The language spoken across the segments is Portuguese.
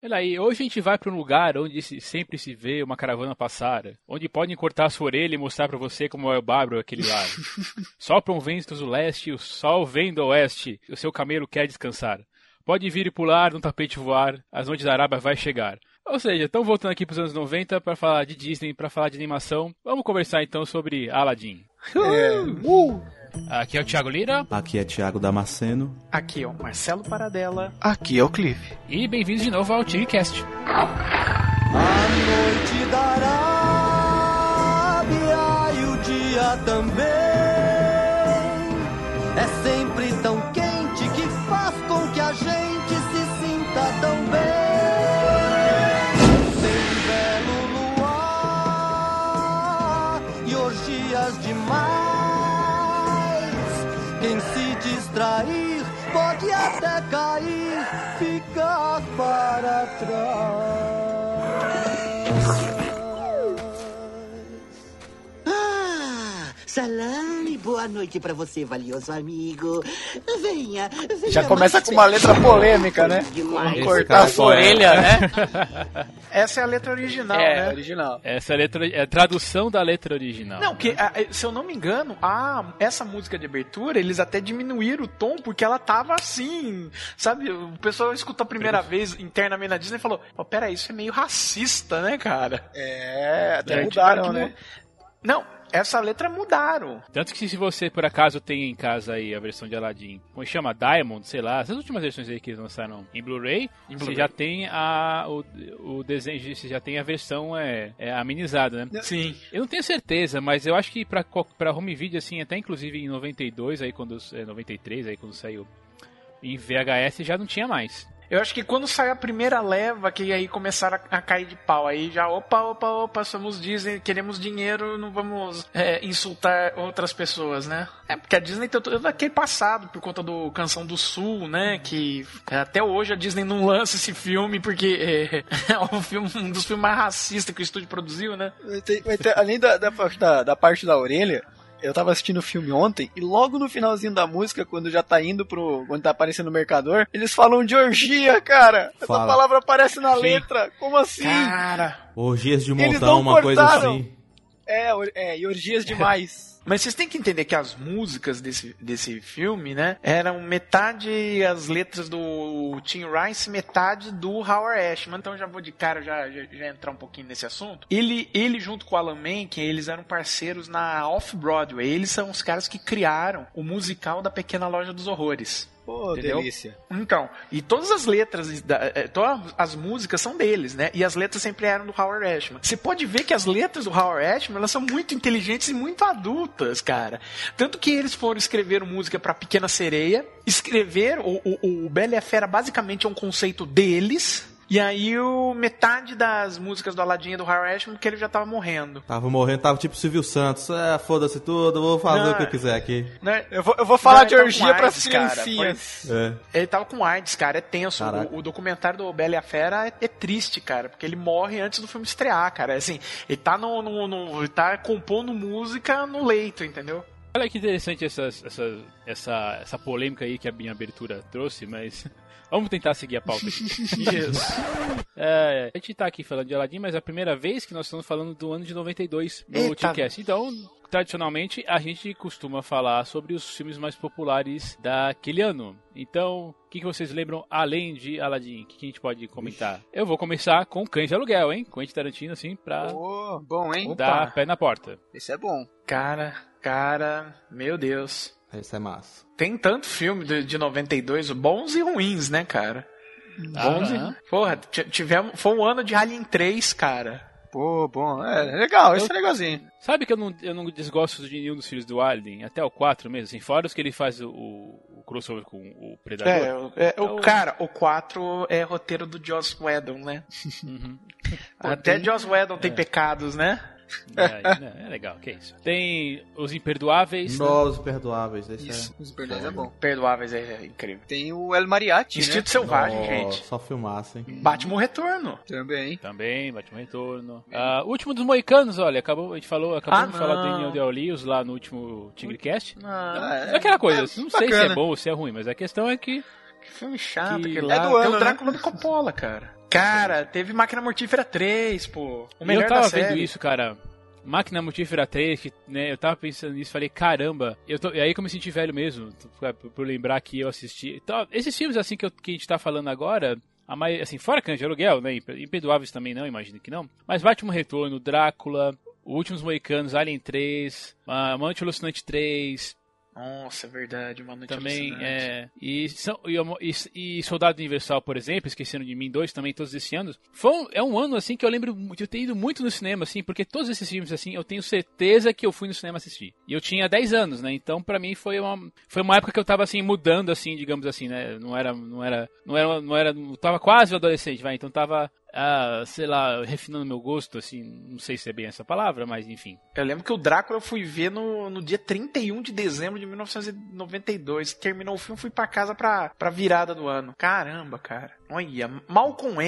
Olha aí, hoje a gente vai para um lugar onde se- sempre se vê uma caravana passar, onde podem cortar a sua orelha e mostrar para você como é o bárbaro aquele lá. Sopra um vento do leste, o sol vem do oeste, o seu camelo quer descansar. Pode vir e pular, no tapete voar, as noites da Arábia vai chegar. Ou seja, estão voltando aqui para os anos 90 para falar de Disney, para falar de animação. Vamos conversar então sobre Aladdin. É, uh, Aqui é o Thiago Lira Aqui é Thiago Damasceno. aqui é o Marcelo Paradela. Aqui é o Cliff. e bem-vindos de novo ao TigCast. A noite da Arábia e o dia também é sempre tão para trás. Ah, salame, boa noite pra você, valioso amigo. Venha, venha. Já começa com uma letra polêmica, né? Demais. Cortar a sua orelha, né? Essa é a letra original, É, né? original. Essa é a, letra, é a tradução da letra original. Não, que a- se eu não me engano, a, essa música de abertura, eles até diminuíram o tom porque ela tava assim, sabe? O pessoal escutou a primeira vez internamente na Disney e falou: Pô, pera, isso é meio racista, né, cara? É, até É, mudaram, que né? Não, essa letra mudaram. Tanto que se você por acaso tem em casa aí a versão de Aladdin, como chama Diamond, sei lá, essas últimas versões aí que eles lançaram em Blu-ray, Em você já tem a o, o desenho, você já tem a versão é, é amenizada, né? Sim. Eu não tenho certeza, mas eu acho que pra, co- pra home video assim, até inclusive em 92 aí quando é, 93 aí quando saiu em VHS já não tinha mais. Eu acho que quando saiu a primeira leva, que aí começaram a, a cair de pau, aí já, opa, opa, opa, somos Disney, queremos dinheiro, não vamos é, insultar outras pessoas, né? É, porque a Disney tem todo aquele passado por conta do Canção do Sul, né? Que até hoje a Disney não lança esse filme, porque é, é um, filme, um dos filmes mais racistas que o estúdio produziu, né? Vai ter- além da, da, da- da parte da orelha, eu tava assistindo o filme ontem e logo no finalzinho da música, quando já tá indo pro. quando tá aparecendo no mercador, eles falam de orgia, cara. Essa Fala. palavra aparece na Sim. letra. Como assim? Cara. Orgias de montão, uma coisa cortaram. assim. É, é, e orgias demais. Mas vocês têm que entender que as músicas desse, desse filme, né, eram metade as letras do Tim Rice, metade do Howard Ashman. Então já vou de cara já, já, já entrar um pouquinho nesse assunto. Ele, ele junto com o Alan Menken, eles eram parceiros na Off-Broadway. Eles são os caras que criaram o musical da Pequena Loja dos Horrores. Pô, Entendeu? delícia. Então, e todas as letras, da- eh, todas as músicas são deles, né? E as letras sempre eram do Howard Ashman. Você pode ver que as letras do Howard Ashman, elas são muito inteligentes e muito adultas, cara. Tanto que eles foram escrever música pra Pequena Sereia, escrever o, o, o Bela e a Fera basicamente é um conceito deles, e aí o metade das músicas do Aladdin é do Howard Ashman, porque ele já tava morrendo. Tava morrendo, tava tipo Silvio Santos. É, foda-se tudo, vou fazer Não, o que eu quiser aqui. Né? Eu vou, eu vou falar Não, de tá orgia cara. criancinhas. É. Ele tava com AIDS, cara, é tenso. O, o documentário do Bela e a Fera é, é triste, cara, porque ele morre antes do filme estrear, cara. É assim, ele tá no, no, no- ele tá compondo música no leito, entendeu? Olha que interessante essas- essa, essa, essa polêmica aí que a minha abertura trouxe, mas vamos tentar seguir a pauta aqui. É, a gente tá aqui falando de Aladdin, mas é a primeira vez que nós estamos falando do ano de 92 no. TCast. Então, tradicionalmente, a gente costuma falar sobre os filmes mais populares daquele ano. Então, o que, que vocês lembram além de Aladdin? O que, que a gente pode comentar? Eu vou começar com Cães de Aluguel, hein? Quentin Tarantino, assim, pra Pô, bom, hein? dar pé na porta. Esse é bom. Cara, cara, meu Deus. Esse é massa. Tem tanto filme de, de 92, bons e ruins, né, cara? Bons Aham. e... Porra, tivemos... Foi um ano de Alien 3, cara. Pô, bom. É, legal, esse é legalzinho. Sabe que eu não, eu não desgosto de nenhum dos filhos do Alien, até o 4 mesmo, assim, fora os que ele faz o, o crossover com o Predador. É, o- é, o Então- cara, o 4 é roteiro do Joss Whedon, né? Uhum. Até Joss Whedon tem pecados, né? É, né, é legal, que isso. Tem Os Imperdoáveis. né? Nós perdoáveis. Esse Isso, é... os Perdoes é bom. Perdoáveis é incrível. Tem o El Mariachi, Instinto né? Selvagem, Nossa, gente. Só filmaça, hein? Batman Retorno. Também. Também, Batman Retorno. Ah, o último dos Moicanos, olha, acabou, a gente falou, acabamos Ah, de falar do não. Daniel Del-Rios lá no último Tigrecast. Ah, É aquela coisa, não sei se é bacana. bom ou se é ruim, mas a questão é que que filme chato Que- É lá. do Tem ano, o Drácula do Coppola, cara. Cara, teve Máquina Mortífera 3, pô. O melhor eu tava da vendo série. isso, cara. Máquina Mortífera 3, que, né, eu tava pensando nisso, falei, caramba, eu tô, e aí que eu me senti velho mesmo, por, por lembrar que eu assisti. Então, esses filmes assim que, eu- que a gente tá falando agora, a mai- assim, fora de Aluguel, né, impe- imperdoáveis também não, imagino que não, mas Batman Retorno, Drácula, O Últimos Moicanos, Alien 3, a Amante Alucinante 3, Nossa, é verdade, uma noite também, é, e, são- e, e- Soldado Universal, por exemplo, Esquecendo de Mim 2 também, todos esses anos. Foi um, é um ano, assim, que eu lembro de eu ter ido muito no cinema, assim, porque todos esses filmes, assim, eu tenho certeza que eu fui no cinema assistir. E eu tinha 10 anos, né, então pra mim foi uma, foi uma época que eu tava, assim, mudando, assim, digamos assim, né, não era, não era, não era, não era, não tava quase adolescente, vai, então tava, ah, sei lá, refinando meu gosto, assim, não sei se é bem essa palavra, mas enfim. Eu lembro que o Drácula eu fui ver no, no dia 31 de dezembro de 1992. Terminou o filme, fui pra casa pra, pra virada do ano. Caramba, cara. Olha, Malcolm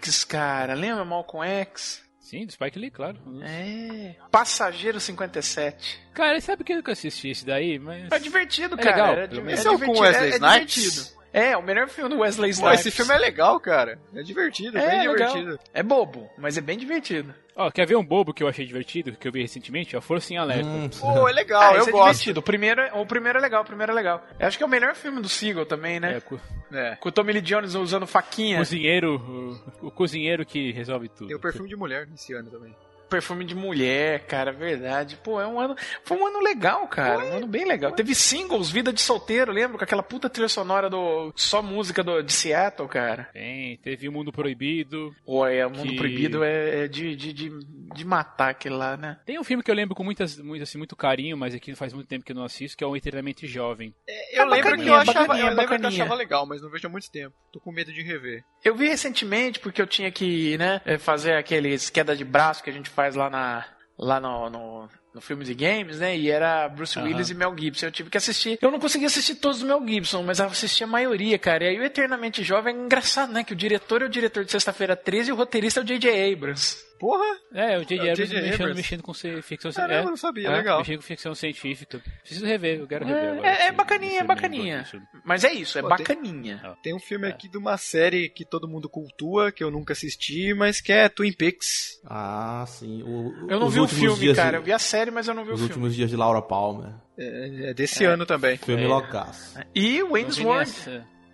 X, cara. Lembra Malcolm X? Sim, do Spike Lee, claro. É. Passageiro 57. Cara, sabe por que eu nunca assisti esse daí? Mas... É divertido, É cara. legal, é, pelo di- menos. Esse é o com Wesley é- é Snipes? divertido. É, o melhor filme do Wesley Pô, Snipes. esse filme é legal, cara. É divertido, É, bem legal. divertido. É bobo, mas é bem divertido. Ó, quer ver um bobo que eu achei divertido, que eu vi recentemente? A Força em Alerta. Hum, Pô, é legal, Ah, eu é gosto. divertido. O primeiro, é- o primeiro é legal, o primeiro é legal. Eu acho que é o melhor filme do Seagal também, né? É, co- É. Com o Tommy Lee Jones usando faquinha. cozinheiro, o, o cozinheiro que resolve tudo. Tem o perfume de mulher nesse ano também. Perfume de mulher, cara, verdade. Pô, é um ano. Foi um ano legal, cara. Um ano bem legal. Teve singles, Vida de Solteiro, lembra? Com aquela puta trilha sonora do. Só música do, de Seattle, cara. Tem, teve o Mundo Proibido. Ué, o Mundo Que- Proibido é, é de, de, de, de matar aquele lá, né? Tem um filme que eu lembro com muitas, muito, assim, muito carinho, mas aqui faz muito tempo que eu não assisto, que é o Eternamente Jovem. É, eu É lembro que eu achava, eu lembro que eu achava legal, mas não vejo há muito tempo. Tô com medo de rever. Eu vi recentemente porque eu tinha que, né, é, fazer aqueles queda de braço que a gente faz lá na. lá no. no no filme de games, né? E era Bruce. Willis e Mel Gibson. Eu tive que assistir. Eu não consegui assistir todos do Mel Gibson, mas eu assisti a maioria, cara. E aí o Eternamente Jovem é engraçado, né? Que o diretor é o diretor de Sexta-feira 13 e o roteirista é o J.J. Abrams. Porra! É, o J.J. É o Abrams J.J. mexendo, Abrams. mexendo com ci- ficção Caramba, eu não sabia, É, legal. Mexendo com ficção científica. Preciso rever, eu quero rever É, agora. é, é bacaninha, é bacaninha. Mas é isso, é Pô, tem- bacaninha. Tem um filme É. aqui de uma série que todo mundo cultua, que eu nunca assisti, mas que é Twin Peaks. Ah, sim. O- Eu não os vi o filme, cara. de- Eu vi a série, mas eu não vi o Os filme. últimos dias de Laura Palmer. É, é desse ano também. Filme É. loucaço. E Wayne's World.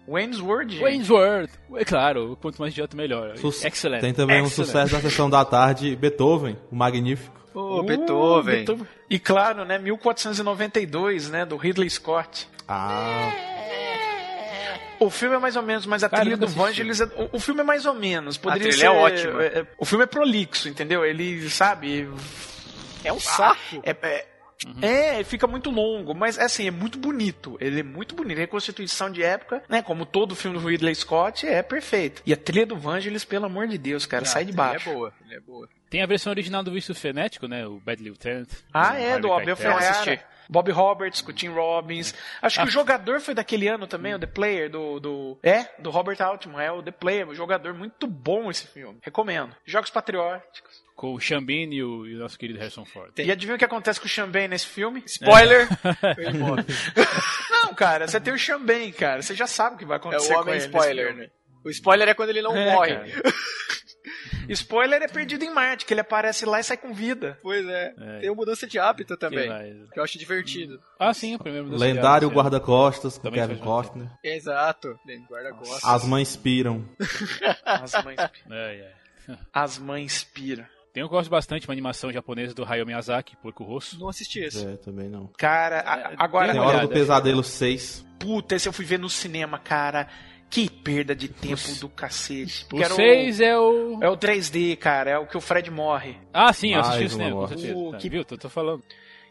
Wayne's World. Wayne's World. É claro, quanto mais idiota, melhor. Sus- Excelente. Tem também um Excellent. sucesso da sessão da tarde, Beethoven, o Magnífico. Ô, Uh, Beethoven. E claro, né, 1492, né, do Ridley Scott. Ah, O filme é mais ou menos, mas a Cara, trilha do. Vangelis é, o, o filme é mais ou menos. Poderia trilha ser, é ótima. é, o filme é prolixo, entendeu? Ele, sabe, É um saco. é, é, é, fica muito longo, mas assim, é muito bonito. Ele é muito bonito. Reconstituição de época, né? Como todo filme do Ridley Scott, é perfeito. E a trilha do Vangelis, pelo amor de Deus, cara, sai de baixo. Ele é boa, ele é boa. Tem a versão original do Vício Frenético, né? O Bad Lieutenant. Ah, é, do Abel. Ferrara. Bob Roberts, com o Tim Robbins. Acho que Ah. o jogador foi daquele ano também, o The Player, do, do. É, do Robert Altman. É o The Player, um jogador muito bom esse filme. Recomendo. Jogos Patrióticos. Com o Xambine e o, e o nosso querido Harrison Ford. E adivinha o que acontece com o Chambay nesse filme? Spoiler! Embora. Não, cara, você tem o Chambay, cara. Você já sabe o que vai É acontecer o com homem ele nesse spoiler, né? O spoiler é quando ele não É, morre. Spoiler é perdido em Marte, que ele aparece lá e sai com vida. Pois é. É. Tem o mudança de hábito também. Que? Que eu acho divertido. Ah, sim, o primeiro do lendário guarda-costas com Também Kevin Costner. Exato. Guarda-costas. As mães piram. As mães, sim. É, é. as mães piram. Tem um que eu gosto bastante, uma animação japonesa do Hayao Miyazaki, Porco Rosso. Não assisti esse. É, também não. Cara, a- agora. Dê Tem uma Hora olhada, do Pesadelo 6. Puta, esse eu fui ver no cinema, cara. Que perda de tempo do cacete. Porque O era 6 é o... É o 3D, cara. É o que o Fred morre. Ah, sim, eu assisti Mais no cinema, com certeza. Uh, Tá, que- Viu? Tô, tô falando.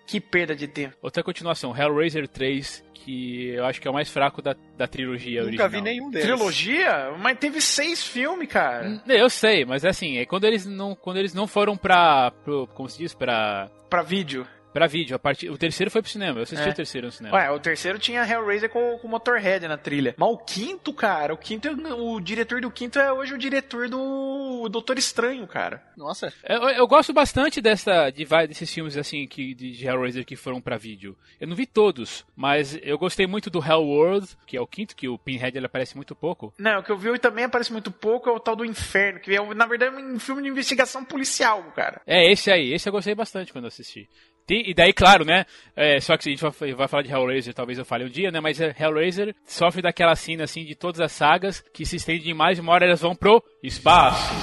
Que perda de tempo. Outra continuação, Hellraiser 3, que eu acho que é o mais fraco da, da trilogia Nunca original. vi nenhum deles. Trilogia? Mas teve seis filmes, cara. Hum, Eu sei, mas é assim, é quando eles não, quando eles não foram pra, pro, como se diz, pra, Pra vídeo. Pra vídeo, a partir... o terceiro foi pro cinema, eu assisti É. o terceiro no cinema. Ué, o terceiro tinha Hellraiser com, com Motorhead na trilha. Mas o quinto, cara, o quinto, é- o diretor do quinto é hoje o diretor do Doutor Estranho, cara. Nossa, Eu, eu gosto bastante dessa, de, desses filmes assim que, de, Hellraiser que foram pra vídeo. Eu não vi todos, mas eu gostei muito do Hellworld, que é o quinto, que o Pinhead ele aparece muito pouco. Não, o que eu vi e também aparece muito pouco é o tal do Inferno, que é, na verdade, um filme de investigação policial, cara. É, esse aí, esse eu gostei bastante quando eu assisti. Tem- e daí, claro, né? é, só que se a gente vai, vai falar de Hellraiser, talvez eu fale um dia, né? Mas é, Hellraiser sofre daquela cena assim de todas as sagas que se estende demais e uma hora elas vão pro espaço.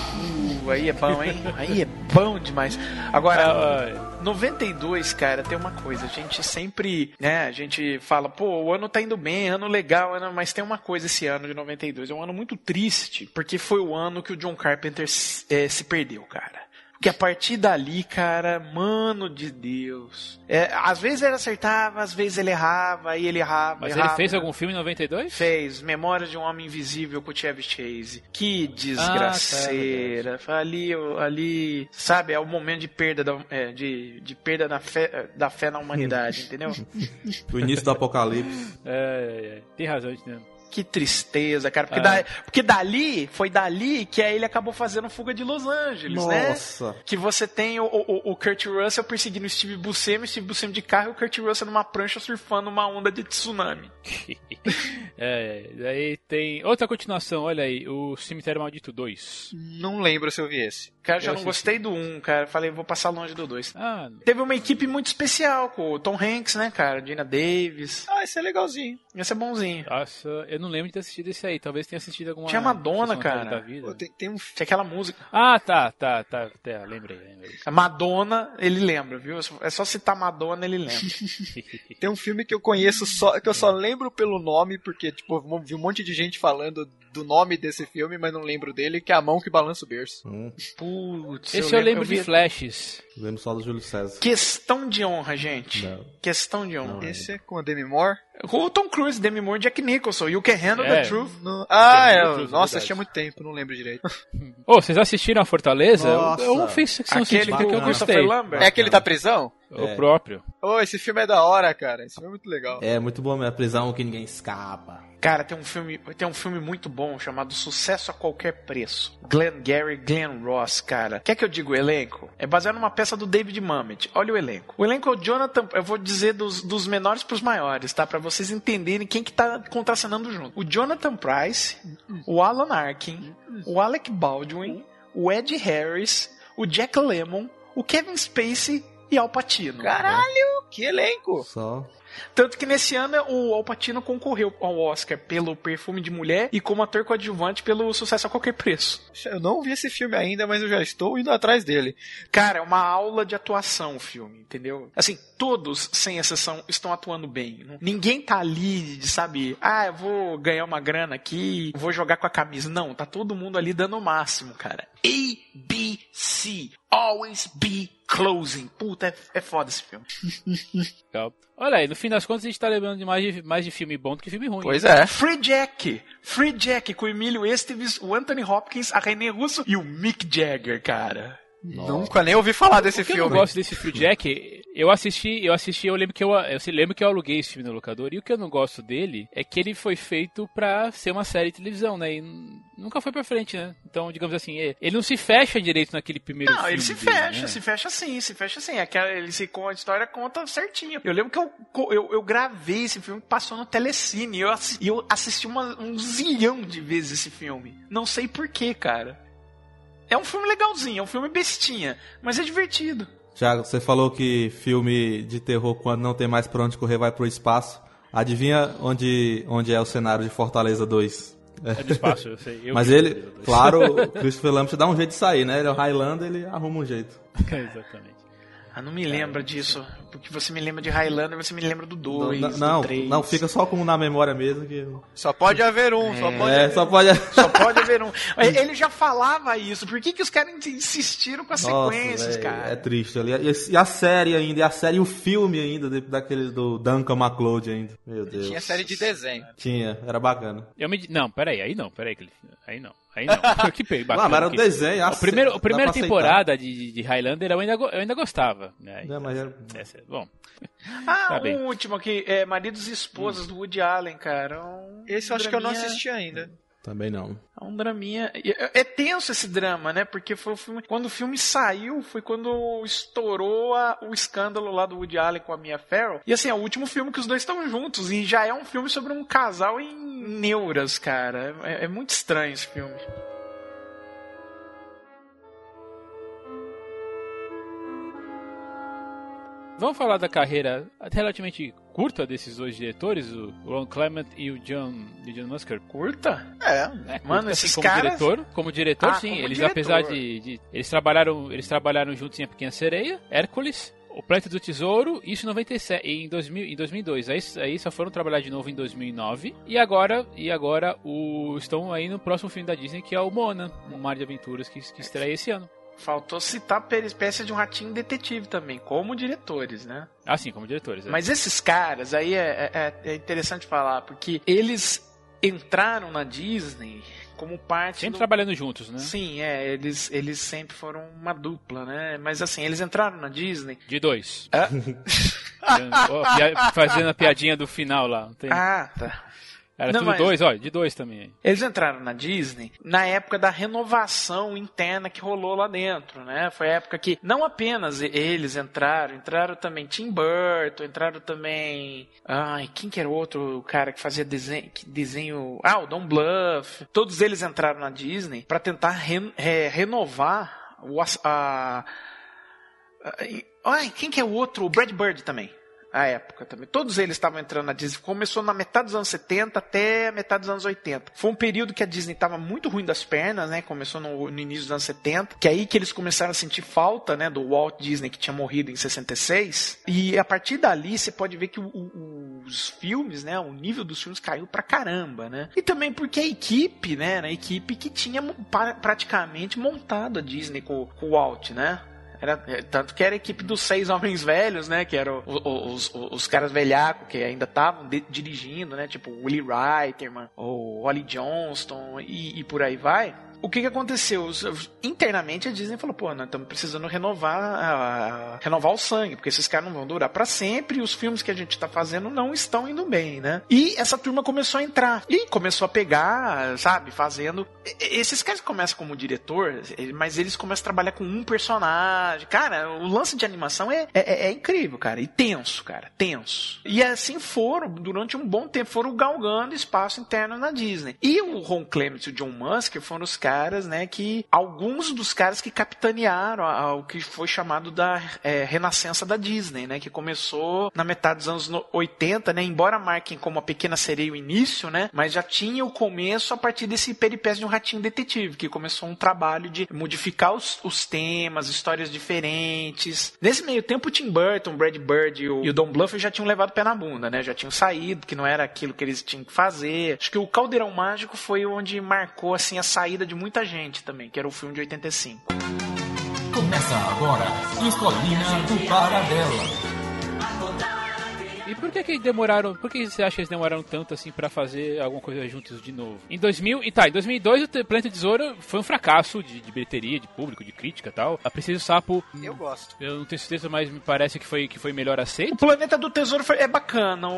Uh, aí é bom, hein? Aí é bom demais. Agora, Ah, 92, cara, tem uma coisa. A gente sempre, né? A gente fala, pô, o ano tá indo bem, ano legal, ano... mas tem uma coisa esse ano de 92. É um ano muito triste, porque foi o ano que o John Carpenter eh, se perdeu, cara. Porque a partir dali, cara, mano de Deus. É, às vezes ele acertava, às vezes ele errava, aí ele errava. mas errava. ele fez algum filme em 92? Fez Memórias de um Homem Invisível com o Chevy Chase. Que Ah, desgraceira. ali, ali, sabe, é o momento de perda da, é, de, de perda da fé, da fé na humanidade, entendeu? O início do apocalipse. É, é, é. tem razão, né? Que tristeza, cara. Porque, Ah. da- porque dali, foi dali que aí ele acabou fazendo Fuga de Los Angeles, né? Nossa. Que você tem o, o, o Kurt Russell perseguindo o Steve Buscemi, o Steve Buscemi de carro e o Kurt Russell numa prancha surfando uma onda de tsunami. é, daí tem outra continuação, olha aí, o Cemitério Maldito 2. não lembro se eu vi esse. Cara, já Eu não assisti. gostei do 1, cara. Falei, vou passar longe do 2. Ah, Teve uma equipe muito especial com o Tom Hanks, né, cara? Gina Davis. Ah, esse é legalzinho. Esse é bonzinho. nossa, eu não lembro de ter assistido esse aí, talvez tenha assistido alguma... Tinha Madonna, cara. Da vida. Pô, tem, tem um, Tinha aquela música. Ah, tá, tá, tá, tá, lembrei, lembrei. A Madonna, ele lembra, viu? É só citar Madonna, ele lembra. tem um filme que eu conheço só, que eu só lembro pelo nome, porque, tipo, eu vi um monte de gente falando do nome desse filme, mas não lembro dele, que é A Mão que Balança o Berço. Hum, Putz, Esse eu lembro de vi- Flashes. lembro só do Júlio César. Questão de honra, gente. Não. Questão de honra. Não. Esse é com a Demi Moore. O Tom Cruise, Demi Moore, Jack Nicholson. You can handle É. the truth. No- Ah, é, Moore, nossa, há muito tempo, não lembro direito. Ô, vocês assistiram a Fortaleza? Nossa. Eu, eu fiz ficção Aquele com que eu gostei. É aquele da prisão? O É. próprio. Ô, esse filme é da hora, cara. Esse filme é muito legal. É muito bom mesmo, a prisão que ninguém escapa. Cara, tem um filme, tem um filme muito bom chamado Sucesso a Qualquer Preço. Glenn Gary, Glenn Ross, cara. Quer que eu diga o elenco? É baseado numa peça do David Mamet. Olha o elenco. O elenco é o Jonathan, eu vou dizer dos, dos menores pros maiores, tá? Pra vocês entenderem quem que tá contracenando junto. O Jonathan Price, o Alan Arkin, o Alec Baldwin, o Ed Harris, o Jack Lemmon, o Kevin Spacey e Al Pacino. Caralho, que elenco! Só. Tanto que nesse ano o Al Pacino concorreu ao Oscar pelo Perfume de Mulher e como ator coadjuvante pelo Sucesso a Qualquer Preço. Eu não vi esse filme ainda, mas eu já estou indo atrás dele. Cara, é uma aula de atuação o filme, entendeu? Assim, todos, sem exceção, estão atuando bem. Ninguém tá ali, sabe, ah, eu vou ganhar uma grana aqui, vou jogar com a camisa. Não, tá todo mundo ali dando o máximo, cara. A, B, C, always be closing. Puta, é, é foda esse filme. Legal. Olha aí, no fim das contas a gente tá lembrando de mais de, mais de filme bom do que filme ruim. Pois é. Free Jack! Free Jack com o Emílio Esteves, o Anthony Hopkins, a René Russo e o Mick Jagger, cara. Nunca nem ouvi falar desse Porque eu não filme. gosto desse Free Jack, eu assisti, eu assisti, eu lembro que eu, eu lembro que eu aluguei esse filme no locador, e o que eu não gosto dele é que ele foi feito pra ser uma série de televisão, né? E nunca foi pra frente, né? Então, digamos assim, é- ele não se fecha direito naquele primeiro Não, filme. ele se dele, fecha, né? se fecha sim, se fecha sim. Aquela, ele se com a história conta certinho. Eu lembro que eu, eu, eu gravei esse filme, passou no Telecine, e eu, eu assisti uma- um zilhão de vezes esse filme. Não sei porquê, cara. É um filme legalzinho, é um filme bestinha, mas é divertido. Tiago, você falou que filme de terror, quando não tem mais pra onde correr, vai pro espaço. Adivinha onde, onde é o cenário de Fortaleza 2? É do espaço, eu sei. Eu Mas ele, claro, o Christopher Lambert dá um jeito de sair, né? Ele é o Highlander, ele arruma um jeito. Exatamente. Ah, não me lembra disso. Porque você me lembra de Highlander, você me lembra do 2, não, do não, 3. não, fica só como na memória mesmo. Que... Só pode haver um, só pode É, haver só pode. Só pode haver um. Ele já falava isso. Por que, que os caras insistiram com as Nossa, sequências, véi, cara? É triste ali. E, e a série ainda, e a série e o filme ainda, daquele do Duncan MacLeod ainda. Meu Deus. Tinha série de desenho. Tinha, era bacana. Eu me... Não, peraí, aí não, peraí. que ele- Aí não. Aí não. que bem, bacana. Ah, mas era um que- desenho. A, ace- primeira, a primeira temporada de, de Highlander eu ainda, eu ainda gostava. Né? Não, mas era- Essa- bom, Ah, Tá bem. um último aqui, é Maridos e Esposas do Woody Allen, cara. Um Esse eu acho que eu não assisti ainda. Também não. É um draminha. É é tenso esse drama, né? Porque foi o filme. Quando o filme saiu, foi quando estourou a- o escândalo lá do Woody Allen com a Mia Farrow. E assim, é o último filme que os dois estão juntos. E já é um filme sobre um casal em neuras, cara. É, é muito estranho esse filme. vamos falar da carreira relativamente curta desses dois diretores, o Ron Clement e o John, e John Musker. Curta? É. É, Mano, curta, esses como caras- diretor, como diretor, Ah, sim. como eles diretor. apesar de, de- eles trabalharam, eles trabalharam juntos em A Pequena Sereia, Hércules, O Planeta do Tesouro, isso em 97, em 2000, em 2002. Aí, aí só foram trabalhar de novo em 2009 e agora e agora o estão aí no próximo filme da Disney que é o Moana, um mar de aventuras que, que estreia esse ano. Faltou citar a peripécia de um ratinho detetive também, como diretores, né? Assim como diretores. é. Mas esses caras, aí é, é- é interessante falar, porque eles entraram na Disney como parte sempre do... trabalhando juntos, né? Sim, é, eles, eles sempre foram uma dupla, né? Mas assim, eles entraram na Disney. De dois. Ah. Fazendo a piadinha do final lá. não tem? Ah, tá. Era não, tudo dois, olha, de dois também. Eles entraram na Disney na época da renovação interna que rolou lá dentro, né? Foi a época que não apenas eles entraram, entraram também Tim Burton, entraram também. Ai, quem que era o outro cara que fazia desenho? Que desenho ah, o Don Bluff. Todos eles entraram na Disney para tentar ren- é, renovar o, a- Ai, quem que é o outro? O Brad Bird também. A época também. Todos eles estavam entrando na Disney. Começou na metade dos anos 70 até metade dos anos 80. Foi um período que a Disney estava muito ruim das pernas, né? Começou no, no início dos anos 70. Que é aí que eles começaram a sentir falta, né? Do Walt Disney que tinha morrido em 66. E a partir dali você pode ver que o- o- os filmes, né? O nível dos filmes caiu pra caramba, né? E também porque a equipe, né? A equipe que tinha pa- praticamente montado a Disney com, com o Walt, né? Era, é, tanto que era a equipe dos seis homens velhos, né? Que eram os, os, os caras velhacos que ainda estavam dirigindo, né? Tipo o Willie Reiterman, o Ollie Johnston e, e por aí vai. O que que aconteceu? Internamente a Disney falou, pô, nós estamos precisando renovar, a- renovar o sangue, porque esses caras não vão durar para sempre e os filmes que a gente tá fazendo não estão indo bem, né? E essa turma começou a entrar e começou a pegar, sabe, fazendo. e- Esses caras começam como diretor, mas eles começam a trabalhar com um personagem. Cara, o lance de animação é, é, é incrível, cara, e tenso, cara, tenso. E assim foram, durante um bom tempo, foram galgando espaço interno na Disney. E o Ron Clements e o John Musker foram os caras, né, que alguns dos caras que capitanearam o que foi chamado da é, renascença da Disney, né, que começou na metade dos anos no- 80, né, embora marquem como a Pequena Sereia o início, né, mas já tinha o começo a partir desse peripécio de um ratinho detetive, que começou um trabalho de modificar os, os temas, histórias diferentes. Nesse meio tempo, o Tim Burton, o Brad Bird e o, e o Don Bluth já tinham levado pé na bunda, né, já tinham saído, que não era aquilo que eles tinham que fazer. Acho que o Caldeirão Mágico foi onde marcou, assim, a saída de muita gente também, que era o filme de 85. Começa agora, Escolinha do Paradela. Por que que demoraram, por que você acha que eles demoraram tanto assim pra fazer alguma coisa juntos de novo? Em 2000, e tá, em 2002 o Planeta Tesouro foi um fracasso de, de bilheteria, de público, de crítica e tal. A Princesa e o Sapo, Eu gosto. eu não tenho certeza, mas me parece que foi, que foi melhor O aceito. Planeta do Tesouro foi- é bacana. O,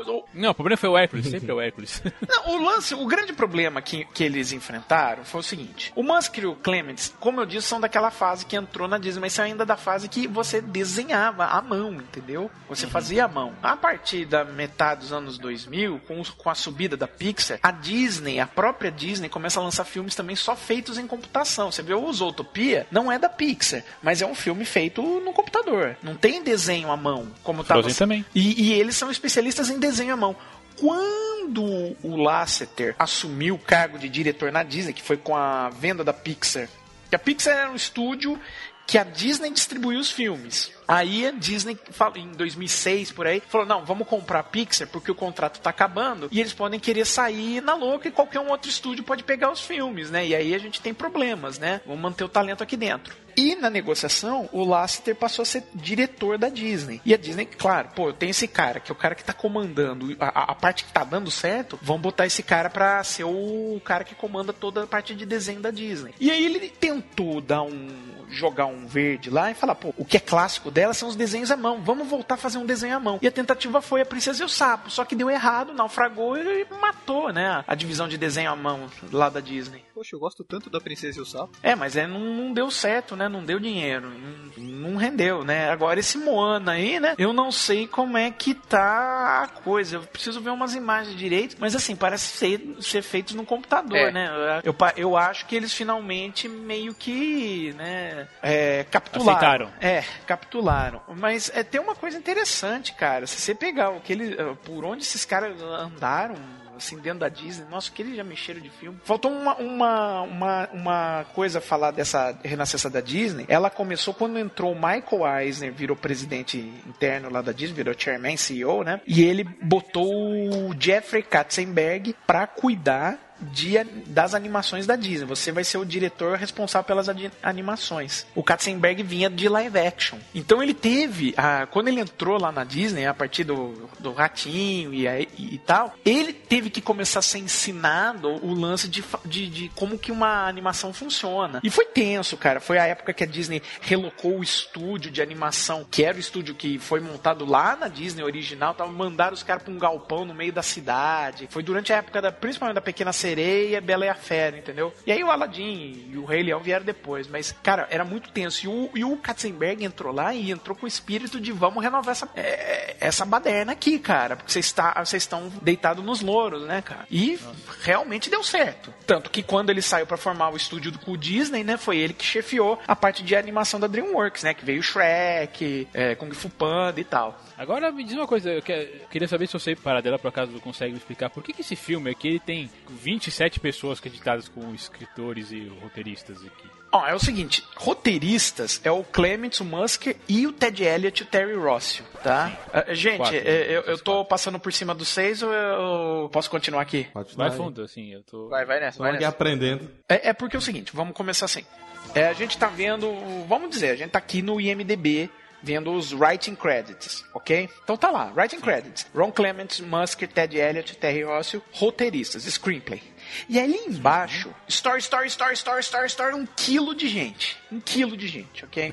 o- o- Não, o problema foi o Hércules, sempre é o Hércules. Não, o lance, o grande problema que, que eles enfrentaram foi o seguinte: o Musker e o Clements, como eu disse, são daquela fase que entrou na Disney, mas são ainda da fase que você desenhava à mão, entendeu? Você fazia à mão. A partir da metade dos anos 2000, com, com a subida da Pixar, a Disney, a própria Disney, começa a lançar filmes também só feitos em computação. Você vê o Zootopia, não é da Pixar, mas é um filme feito no computador. Não tem desenho à mão, como tá Frozen também. e, e eles são especialistas em desenho à mão. Quando o Lasseter assumiu o cargo de diretor na Disney, que foi com a venda da Pixar, que a Pixar era um estúdio que a Disney distribuiu os filmes. Aí a Disney, em 2006 por aí, falou: não, vamos comprar a Pixar porque o contrato tá acabando e eles podem querer sair na louca e qualquer um outro estúdio pode pegar os filmes, né? E aí a gente tem problemas, né? Vamos manter o talento aqui dentro. E na negociação, o Lasseter passou a ser diretor da Disney. E a Disney, claro, pô, eu tenho esse cara, que é o cara que tá comandando a, a parte que tá dando certo, vamos botar esse cara pra ser o cara que comanda toda a parte de desenho da Disney. E aí ele tentou dar um jogar um verde lá e falar, pô, o que é clássico dela são os desenhos à mão. Vamos voltar a fazer um desenho à mão. E a tentativa foi a Princesa e o Sapo, só que deu errado, naufragou e matou, né, a divisão de desenho à mão lá da Disney. Poxa, eu gosto tanto da Princesa e o Sapo. É, mas é, não, não deu certo, né? Não deu dinheiro. Não, não rendeu, né? Agora esse Moana aí, né? Eu não sei como é que tá a coisa. Eu preciso ver umas imagens direito. Mas assim, parece ser, ser feito no computador, É. né? Eu, eu acho que eles finalmente meio que, né? É, capitularam. Aceitaram. É, capitularam. Mas é, tem uma coisa interessante, cara. Se você pegar o que ele, por onde esses caras andaram, assim, dentro da Disney, nossa, que eles já mexeram de filme. Faltou uma, uma, uma, uma coisa a falar dessa renascença da Disney. Ela começou quando entrou o Michael Eisner, virou presidente interno lá da Disney, virou chairman, CEO, né? E ele botou o Jeffrey Katzenberg pra cuidar de, das animações da Disney. Você vai ser o diretor responsável pelas animações. O Katzenberg vinha de live action. Então ele teve, a, quando ele entrou lá na Disney, a partir do, do Ratinho e, aí- e, tal, ele teve que começar a ser ensinado o lance de, de, de como que uma animação funciona. E foi tenso, cara. Foi a época que a Disney relocou o estúdio de animação, que era o estúdio que foi montado lá na Disney original, tava mandaram os caras pra um galpão no meio da cidade. Foi durante a época da, principalmente da Pequena Sereia, Bela e a Fera, entendeu? E aí o Aladdin e o Rei Leão vieram depois, mas cara, era muito tenso. E o, e o Katzenberg entrou lá e entrou com o espírito de vamos renovar essa é, essa baderna aqui, cara, porque está, vocês estão deitados nos louros, né, cara? E realmente deu certo. Tanto que quando ele saiu pra formar o estúdio com o Disney, né, foi ele que chefiou a parte de animação da DreamWorks, né, que veio Shrek, é, Kung Fu Panda e tal. Agora me diz uma coisa, eu que- eu queria saber se você, Paradela, por acaso consegue me explicar por que, que esse filme aqui ele tem 27 pessoas acreditadas como escritores e roteiristas aqui. Ó, é o seguinte, roteiristas é o Clements, o Musker e o Ted Elliott e o Terry Rossio, tá? Ah, gente, Quatro, é, eu, né? eu tô passando por cima dos seis ou eu posso continuar aqui? Pode Vai fundo, assim, eu tô... Vai, vai nessa, vai Estamos aqui nessa. aprendendo. É, é porque é o seguinte, vamos começar assim. É, a gente tá vendo, vamos dizer, a gente tá aqui no IMDB vendo os writing credits, ok? Então tá lá, writing credits. Ron Clements, Musker, Ted Elliott, Terry Rossio, roteiristas, screenplay. E ali embaixo, story, story, story, story, story, story, um quilo de gente. Um quilo de gente, ok?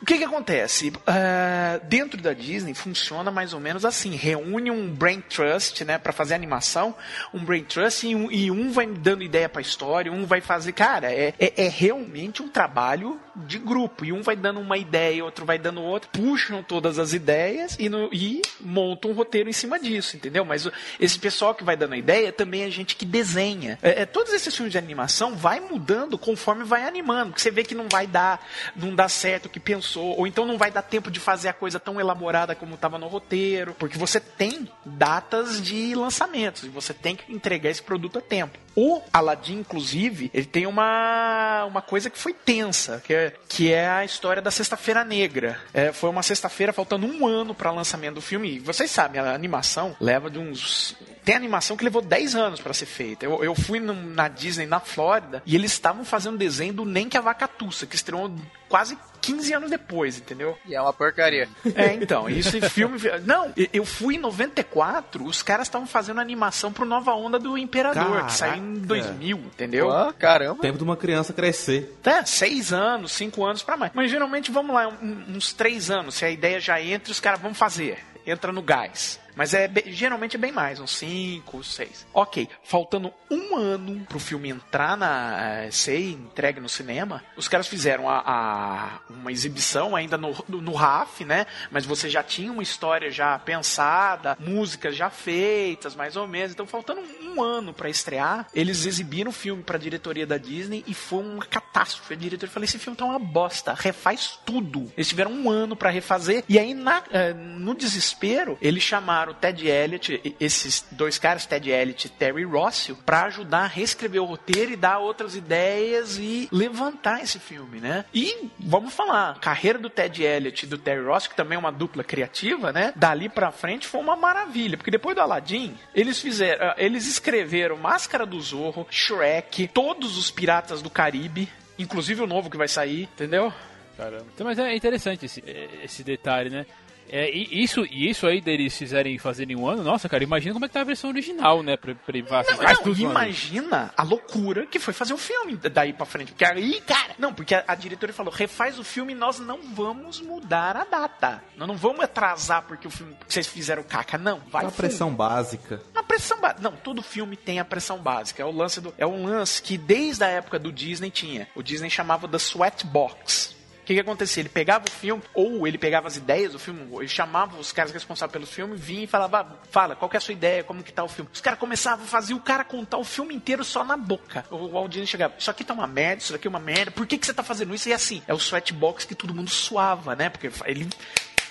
O que que acontece? Ah, dentro da Disney funciona mais ou menos assim. Reúne um brain trust, né, para fazer animação, um brain trust e um, e um vai dando ideia pra história, um vai fazer, cara, é, é, é realmente um trabalho de grupo. E um vai dando uma ideia, outro vai dando outra, puxam todas as ideias e, no, e montam um roteiro em cima disso, entendeu? Mas esse pessoal que vai dando a ideia também é gente que desenha. É, é, todos esses filmes de animação vai mudando conforme vai animando. Porque você vê que não vai dar, não dá certo o que pensou, ou então não vai dar tempo de fazer a coisa tão elaborada como estava no roteiro, porque você tem datas de lançamentos e você tem que entregar esse produto a tempo. O Aladdin, inclusive, ele tem uma, uma coisa que foi tensa, que é, que é a história da Sexta-feira Negra. É, foi uma sexta-feira faltando um ano para lançamento do filme. E vocês sabem, a animação leva de uns. Tem animação que levou 10 anos para ser feita. Eu, eu fui na Disney na Flórida e eles estavam fazendo desenho do Nem que a Vaca Tussa, que estreou quase 15 anos depois, entendeu? E é uma porcaria. É, então, isso em filme. Não, eu fui em 94, os caras estavam fazendo animação pro Nova Onda do Imperador, Caraca. que saiu em 2000, entendeu? Ó, caramba. Tempo de uma criança crescer. É, seis anos, cinco anos pra mais. Mas geralmente, vamos lá, um- uns três anos. Se a ideia já entra, os caras vão fazer. Entra no gás. Mas é geralmente é bem mais, uns cinco, seis. Ok, faltando um ano pro filme entrar na. eh, ser entregue no cinema, os caras fizeram a, a- uma exibição ainda no, no, no RAF, né? Mas você já tinha uma história já pensada, músicas já feitas, mais ou menos. Então, faltando um ano pra estrear, eles exibiram o filme pra diretoria da Disney e foi uma catástrofe. A diretora falou: esse filme tá uma bosta, refaz tudo. Eles tiveram um ano pra refazer, e aí na- eh, no desespero, eles chamaram o Ted Elliott, esses dois caras, Ted Elliott e Terry Rossio, pra ajudar a reescrever o roteiro e dar outras ideias e levantar esse filme, né? E vamos falar, carreira do Ted Elliott e do Terry Rossio, que também é uma dupla criativa, né? Dali pra frente foi uma maravilha, porque depois do Aladdin, eles fizeram, ah, eles escreveram Máscara do Zorro, Shrek, todos os Piratas do Caribe, Inclusive o novo que vai sair, entendeu? Caramba. Então, mas é interessante esse, esse detalhe, né? É, e isso, e isso aí deles fizerem fazerem um ano, nossa, cara, imagina como é que tá a versão original, né? Pra, pra, pra, Não, não, um imagina a loucura que foi fazer o filme daí pra frente. Porque aí, cara, não, porque a, a diretora falou: refaz o filme e nós não vamos mudar a data. Nós não vamos atrasar porque o filme vocês fizeram caca. Não, vai Uma fundo. pressão básica. A pressão básica. Não, todo filme tem a pressão básica. É o lance do. É um lance que desde a época do Disney tinha. O Disney chamava da Sweatbox. O que, que acontecia? Ele pegava o filme, ou ele pegava as ideias do filme, ele chamava os caras responsáveis pelo filme, vinha e falava, "Ah, fala, qual é a sua ideia, como que tá o filme. Os caras começavam a fazer o cara contar o filme inteiro só na boca. O Walt chegava, isso aqui tá uma merda, isso aqui é uma merda, por que, que você tá fazendo isso? E assim, é o sweatbox que todo mundo suava, né? Porque ele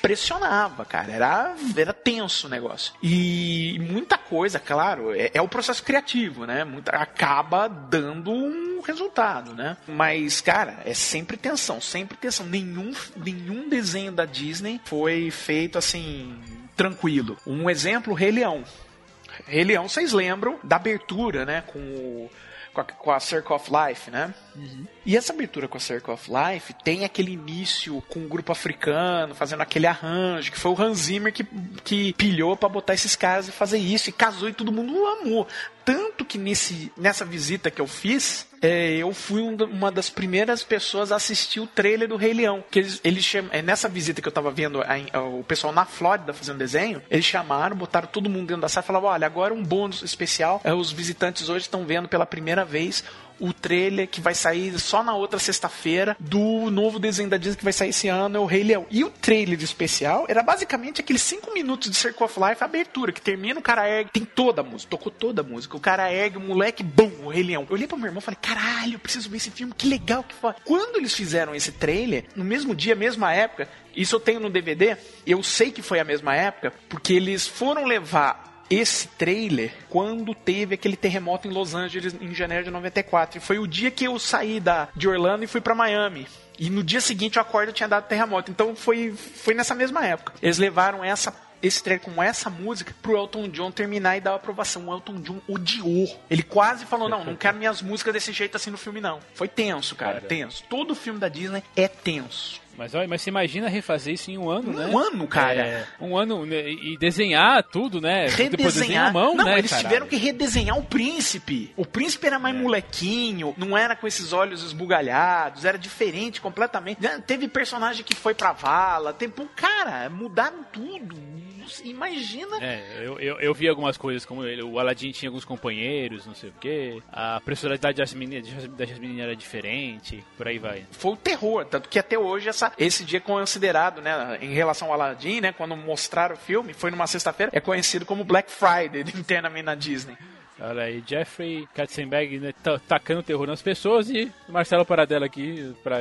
pressionava, cara. Era, era tenso o negócio. E muita coisa, claro, é, é o processo criativo, né? Muita, acaba dando um resultado, né? Mas, cara, é sempre tensão, sempre tensão. Nenhum, nenhum desenho da Disney foi feito assim, tranquilo. Um exemplo, Rei Leão. Rei Leão, vocês lembram da abertura, né? Com o com a, com a Circle of Life, né? E essa abertura com a Circle of Life tem aquele início com o grupo africano, fazendo aquele arranjo, que foi o Hans Zimmer que, que pilhou pra botar esses caras e fazer isso, e casou e todo mundo amou. Tanto que nesse, nessa visita que eu fiz, é, eu fui um uma das primeiras pessoas a assistir o trailer do Rei Leão. Que eles, eles cham- é, nessa visita que eu tava vendo a- a- o pessoal na Flórida fazendo desenho, eles chamaram, botaram todo mundo dentro da sala e falaram: olha, agora um bônus especial. é, os visitantes hoje estão vendo pela primeira vez o trailer que vai sair só na outra sexta-feira do novo desenho da Disney que vai sair esse ano, é o Rei Leão. E o trailer especial era basicamente aqueles 5 minutos de Circle of Life, abertura, que termina, o cara ergue, tem toda a música, tocou toda a música, o cara ergue, o moleque, bum, o Rei Leão. Eu olhei pro meu irmão e falei, caralho, eu preciso ver esse filme, que legal que foi. Quando eles fizeram esse trailer, no mesmo dia, mesma época, isso eu tenho no DVD, eu sei que foi a mesma época, porque eles foram levar esse trailer quando teve aquele terremoto em Los Angeles em janeiro de 94. E foi o dia que eu saí da, de Orlando e fui pra Miami. E no dia seguinte eu acordo e tinha dado terremoto. Então foi, foi nessa mesma época. Eles levaram essa esse trailer com essa música pro Elton John terminar e dar a aprovação. O Elton John odiou. Ele quase falou: não, não quero minhas músicas desse jeito assim no filme, não. Foi tenso, cara, Cara. tenso. Todo filme da Disney é tenso. Mas, olha, mas você imagina refazer isso em um ano, né? Um ano, cara. É, um ano né, e desenhar tudo, né? Redesenhar. à mão, não, né, eles caralho? tiveram que redesenhar o príncipe. O príncipe era mais molequinho, não era com esses olhos esbugalhados, era diferente completamente. Teve personagem que foi pra vala, tem, pô, cara, mudaram tudo. Imagina. É, eu, eu, eu vi algumas coisas como ele, o Aladdin tinha alguns companheiros, não sei o quê. A personalidade das meninas, das meninas era diferente, por aí vai. Foi o terror, tanto que até hoje essa, esse dia é considerado, né, em relação ao Aladdin, né, quando mostraram o filme, foi numa sexta-feira, é conhecido como Black Friday internamente na Disney. Olha aí, Jeffrey Katzenberg né, ta- tacando terror nas pessoas e Marcelo Paradela aqui pra,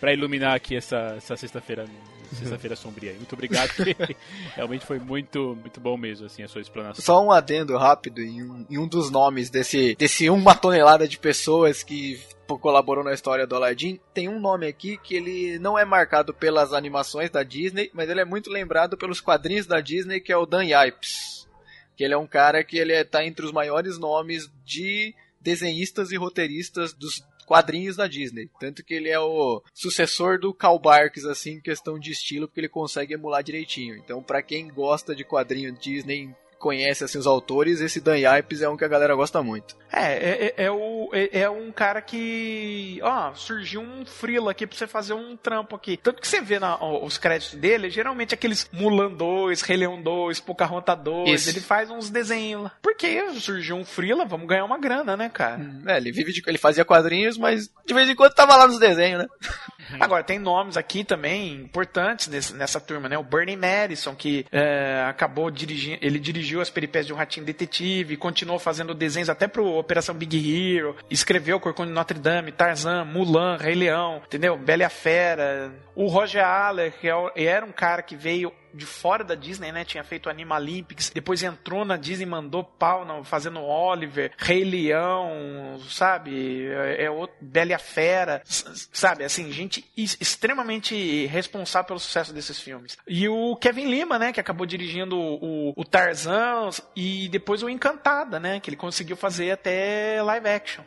pra iluminar aqui essa, essa sexta-feira sexta-feira sombria. Muito obrigado, realmente foi muito, muito bom mesmo, assim, a sua explanação. Só um adendo rápido em um, em um dos nomes desse, desse uma tonelada de pessoas que colaborou na história do Aladdin, tem um nome aqui que ele não é marcado pelas animações da Disney, mas ele é muito lembrado pelos quadrinhos da Disney, que é o Dan Yipes. Que ele é um cara que ele é, tá entre os maiores nomes de desenhistas e roteiristas dos quadrinhos da Disney. Tanto que ele é o sucessor do Karl Barks, assim, em questão de estilo, porque ele consegue emular direitinho. Então, pra quem gosta de quadrinho Disney, conhece assim, os autores, esse Dan Yipes é um que a galera gosta muito. É, é, é- é o, é, é um cara que. Ó, surgiu um frila aqui pra você fazer um trampo aqui. Tanto que você vê na- ó, os créditos dele, geralmente aqueles Mulan 2, Rei Leão 2, Pocahontas 2. Isso. Ele faz uns desenhos lá. Porque surgiu um frila, vamos ganhar uma grana, né, cara? É, ele vive de, ele fazia quadrinhos, mas de vez em quando tava lá nos desenhos, né? Agora, tem nomes aqui também importantes nesse- nessa turma, né? O Bernie Madison, que é, acabou dirigindo, ele dirigiu as peripécias de um ratinho detetive, continuou fazendo desenhos até pro Operação Big Hero, escreveu Corcunda de Notre Dame, Tarzan, Mulan, Rei Leão, entendeu? Bela e a Fera. O Roger Allers, que é era um cara que veio de fora da Disney, né? Tinha feito Animalimpics, depois entrou na Disney, mandou pau no- fazendo Oliver, Rei Leão, sabe? É, é outro, Bela e a Fera, sabe? Assim, gente extremamente responsável pelo sucesso desses filmes. E o Kevin Lima, né? Que acabou dirigindo o, o Tarzan e depois o Encantada, né? Que ele conseguiu fazer até live action.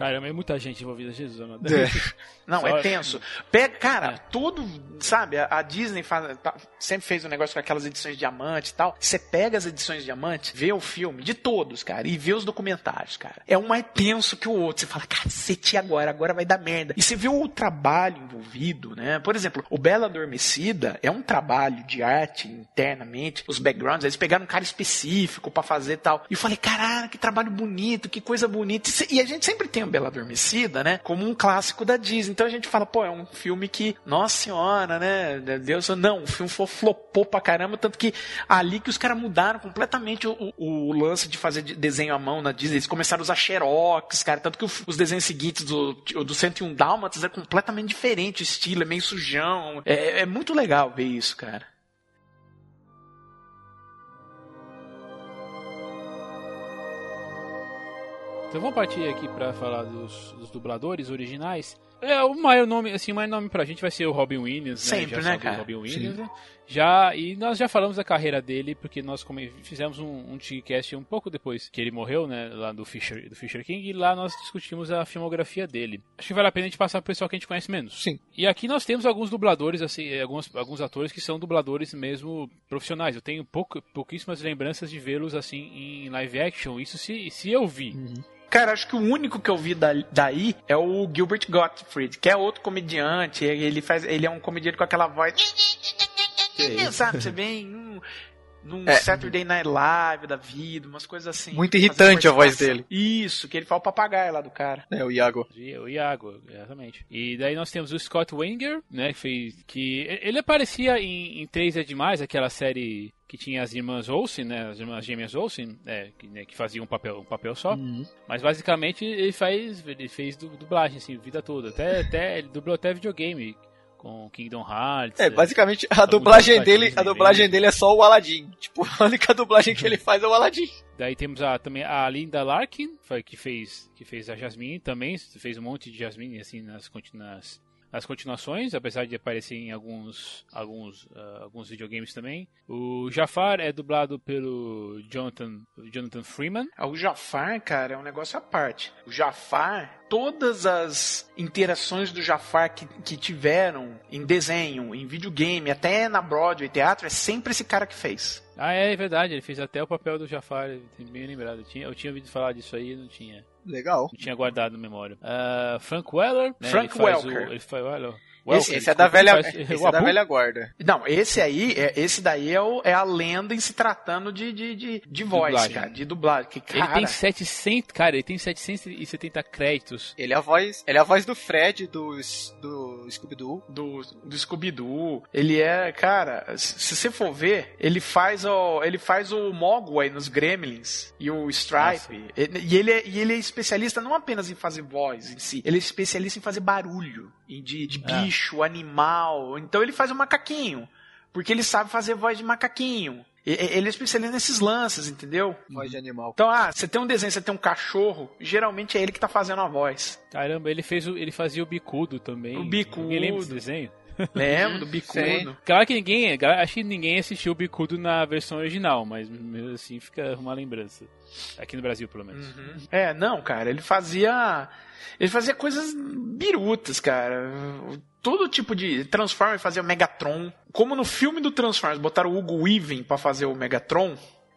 Caramba, é muita gente envolvida, Jesus, amado. Não, Só- é tenso. Pega, cara, É. tudo, sabe, a, Disney faz- tá- sempre fez um negócio com aquelas edições diamante e tal. Você pega as edições diamante, vê o filme de todos, cara, e vê os documentários, cara. É um mais tenso que o outro. Você fala, cacete, agora? Agora vai dar merda. E você vê o trabalho envolvido, né? Por exemplo, o Bela Adormecida é um trabalho de arte internamente, os backgrounds, eles pegaram um cara específico pra fazer tal. E eu falei, caralho, que trabalho bonito, que coisa bonita. E a gente sempre tem Bela Adormecida, né? Como um clássico da Disney. Então a gente fala, pô, é um filme que, nossa senhora, né? Deus, não, o filme flopou pra caramba, tanto que ali que os caras mudaram completamente o, o- o lance de fazer de- desenho à mão na Disney. Eles começaram a usar xerox, cara. Tanto que os desenhos seguintes do, do 101 Dálmatas é completamente diferente o estilo, é meio sujão. É, é muito legal ver isso, cara. Então vamos partir aqui pra falar dos, dos dubladores originais. É, o maior nome, assim, o maior nome pra gente vai ser o Robin Williams, né? Sempre, né, cara? Robin Williams, né? Já, e nós já falamos da carreira dele, porque nós fizemos um, um Tigcast um pouco depois que ele morreu, né? Lá do Fisher, do Fisher King, e lá nós discutimos a filmografia dele. Acho que vale a pena a gente passar pro pessoal que a gente conhece menos. Sim. E aqui nós temos alguns dubladores, assim, eh, alguns, alguns atores que são dubladores mesmo profissionais. Eu tenho pouco, pouquíssimas lembranças de vê-los assim em live action. Isso se, se eu vi. Cara, acho que o único que eu vi da- daí é o Gilbert Gottfried, que é outro comediante. Ele faz, ele é um comediante com aquela voz. Sabe, você vem num, É. Saturday Night Live da vida, umas coisas assim. Muito irritante a voz dele. Isso, que ele fala o papagaio lá do cara. É, o Iago. O Iago, exatamente. E daí nós temos o Scott Wenger, né, que fez que ele aparecia em, em Três é Demais, aquela série que tinha as irmãs Olsen, né, as irmãs gêmeas Olsen, é, que, né, que faziam um papel, um papel só. Mas basicamente ele faz, ele fez du- dublagem assim, a vida toda. Até, até ele dublou até videogame com Kingdom Hearts. É, basicamente a dublagem dele, a dublagem dele é só o Aladdin. Tipo, a única dublagem que ele faz é o Aladdin. Daí temos a, também a Linda Larkin, foi, que fez que fez a Jasmine também, fez um monte de Jasmine assim nas, nas, nas continuações, apesar de aparecer em alguns alguns ah, alguns videogames também. O Jafar é dublado pelo Jonathan Jonathan Freeman. O Jafar, cara, é um negócio à parte. O Jafar, todas as interações do Jafar que, que tiveram em desenho, em videogame, até na Broadway, teatro, é sempre esse cara que fez. Ah, é verdade, ele fez até o papel do Jafar, bem lembrado. Eu tinha, eu tinha ouvido falar disso aí, não tinha, Legal. não tinha guardado na memória. Ah, Frank Weller, né, Frank Welker. O, ele faz, olha, Esse, esse é da ele velha, faz- esse é da velha guarda. Não, esse aí, é, esse daí é, o- é a lenda em se tratando de, de, de, de voz, Dublagem. cara, de dublagem. Que, Ele cara, tem 700, cara, ele tem 770 créditos. Ele é a voz, ele é a voz do Fred do do Scooby-Doo. do, do Scooby-Doo. Ele é, cara, se você for ver, ele faz o, ele faz o Mogwai nos Gremlins e o Stripe. Ele- E ele, é, e ele é especialista não apenas em fazer voz em si, ele é especialista em fazer barulho, de, de Ah. bicho, animal. Então ele faz o macaquinho, porque ele sabe fazer voz de macaquinho. E- Ele é especialista nesses lances, entendeu? Voz de animal. Então, ah, você tem um desenho, você tem um cachorro, geralmente é ele que tá fazendo a voz. Caramba, ele fez o, ele fazia o bicudo também. O Bicudo. Ninguém lembra desse desenho? Lembra do bicudo? Claro que ninguém, acho que ninguém assistiu o bicudo na versão original, mas mesmo assim fica uma lembrança. Aqui no Brasil, pelo menos. É, não, cara, ele fazia. Ele fazia coisas birutas, cara. Todo tipo de. Transformer fazia o Megatron. Como no filme do Transformers botaram o Hugo Weaving pra fazer o Megatron,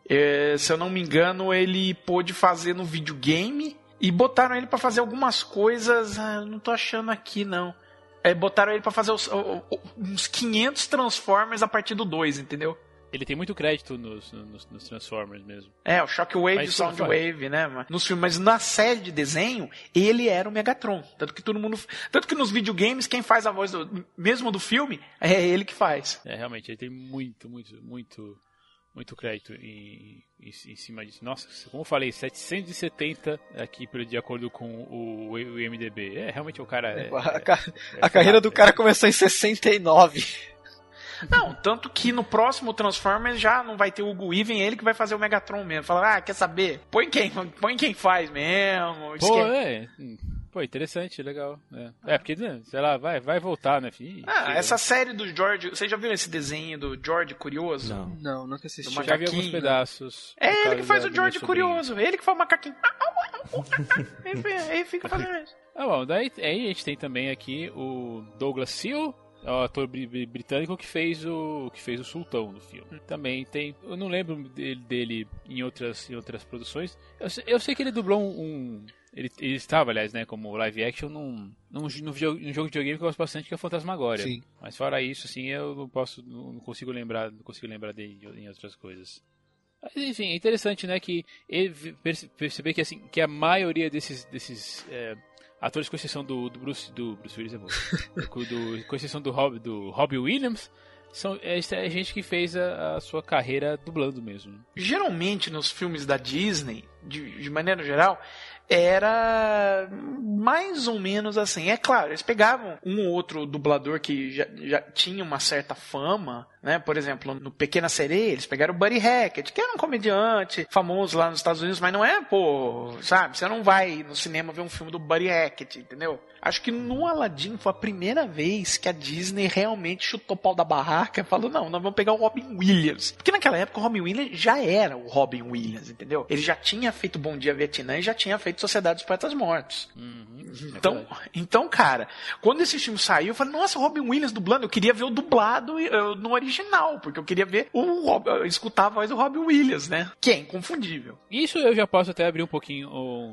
é, se eu não me engano, ele pôde fazer no videogame e botaram ele pra fazer algumas coisas. Ah, não tô achando aqui, não. É, botaram ele pra fazer os- uns 500 Transformers a partir do 2, entendeu? Ele tem muito crédito nos, nos, nos Transformers mesmo. É, o Shockwave e o Soundwave, né? Nos filmes, mas na série de desenho, ele era o Megatron. Tanto que todo mundo. Tanto que nos videogames, quem faz a voz do, mesmo do filme é ele que faz. É, realmente, ele tem muito, muito, muito, muito crédito em, em, em cima disso. Nossa, como eu falei, 770 aqui pelo- de acordo com o, o IMDB. É, realmente o cara é... a, ca- é a carreira do cara começou em 69. Não, tanto que no próximo Transformers já não vai ter o Hugo é ele que vai fazer o Megatron mesmo. Fala, ah, quer saber? Põe quem, põe quem faz mesmo. Pô, é. Pô, interessante, legal. É, é porque, né, sei lá, vai, vai voltar, né? Ih, Ah, essa né? série do George. Vocês já viram esse desenho do George Curioso? Não. Não, nunca assisti. Do Já vi alguns macaquinho. pedaços. É ele que faz da- o do George. Curioso. Ele que faz o macaquinho. aí, fi- aí fica fazendo isso. Ah, bom, daí aí a gente tem também aqui o Douglas Seal, é o ator bri- bri- britânico que fez o que fez o Sultão no filme. Também tem, eu não lembro dele, dele em outras em outras produções. Eu, sei- eu sei que ele dublou um, um- ele, ele estava, aliás, né, como live action num, num, num video- num jogo de videogame que eu gosto bastante, que é Fantasmagoria. Sim. Mas fora isso, assim, eu não posso, não, consigo lembrar, não consigo lembrar dele em outras coisas. Mas, enfim, é interessante, né, que ele perceber que assim, que a maioria desses desses é, atores, com exceção do, do Bruce, do Bruce Willis é bom, com, do, com exceção do Rob, do Robbie Williams, são é, é gente que fez a, a sua carreira dublando mesmo. Geralmente nos filmes da Disney, de, de maneira geral, era mais ou menos assim. É claro, eles pegavam um ou outro dublador que já, já tinha uma certa fama, né? Por exemplo, no Pequena Sereia, eles pegaram o Buddy Hackett, que era um comediante famoso lá nos Estados Unidos, mas não é, pô, sabe? Você não vai no cinema ver um filme do Buddy Hackett, entendeu? Acho que no Aladdin foi a primeira vez que a Disney realmente chutou o pau da barraca e falou: não, nós vamos pegar o Robin Williams. Porque naquela época o Robin Williams já era o Robin Williams, entendeu? Ele já tinha feito Bom Dia Vietnã e já tinha feito Sociedade dos Poetas Mortos. É Então, então, cara, quando esse filme saiu, eu falei, nossa, Robin Williams dublando, eu queria ver o dublado eh, no original, porque eu queria ver o Rob- eu escutar a voz do Robin Williams, né? Que é inconfundível. Isso eu já posso até abrir um pouquinho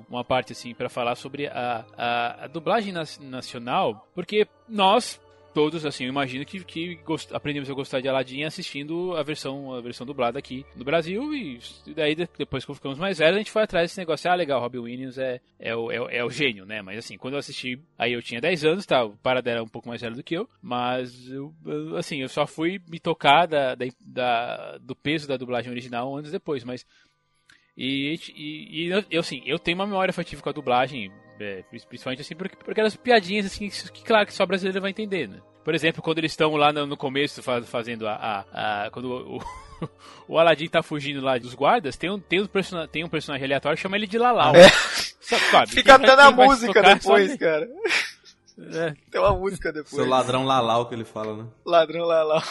uma parte assim para falar sobre a, a, a dublagem nas- nacional, porque nós todos assim, eu imagino que, que gost- aprendemos a gostar de Aladdin assistindo a versão a versão dublada aqui no Brasil e daí de- depois que ficamos mais velhos a gente foi atrás desse negócio, ah legal, Robin Williams é, é, o, é, é o gênio, né? Mas assim, quando eu assisti, aí eu tinha 10 anos, tá, o Paradela era um pouco mais velho do que eu, mas eu, assim, eu só fui me tocar da, da, da- do peso da dublagem original anos depois, mas e, e, e eu, assim, eu tenho uma memória afetiva com a dublagem, é, principalmente assim, porque, porque aquelas piadinhas assim, que, que claro que só brasileiro vai entender, né? Por exemplo, quando eles estão lá no, no começo faz- fazendo a. a, a- quando o, o, o Aladdin tá fugindo lá dos guardas, tem um, tem um, persona, tem um personagem aleatório que chama ele de Lalau. É. Sabe, sabe? Fica até na música tocar depois, sabe? cara. É, Tem uma música depois. Seu ladrão lalau que ele fala, né? Ladrão lá lá.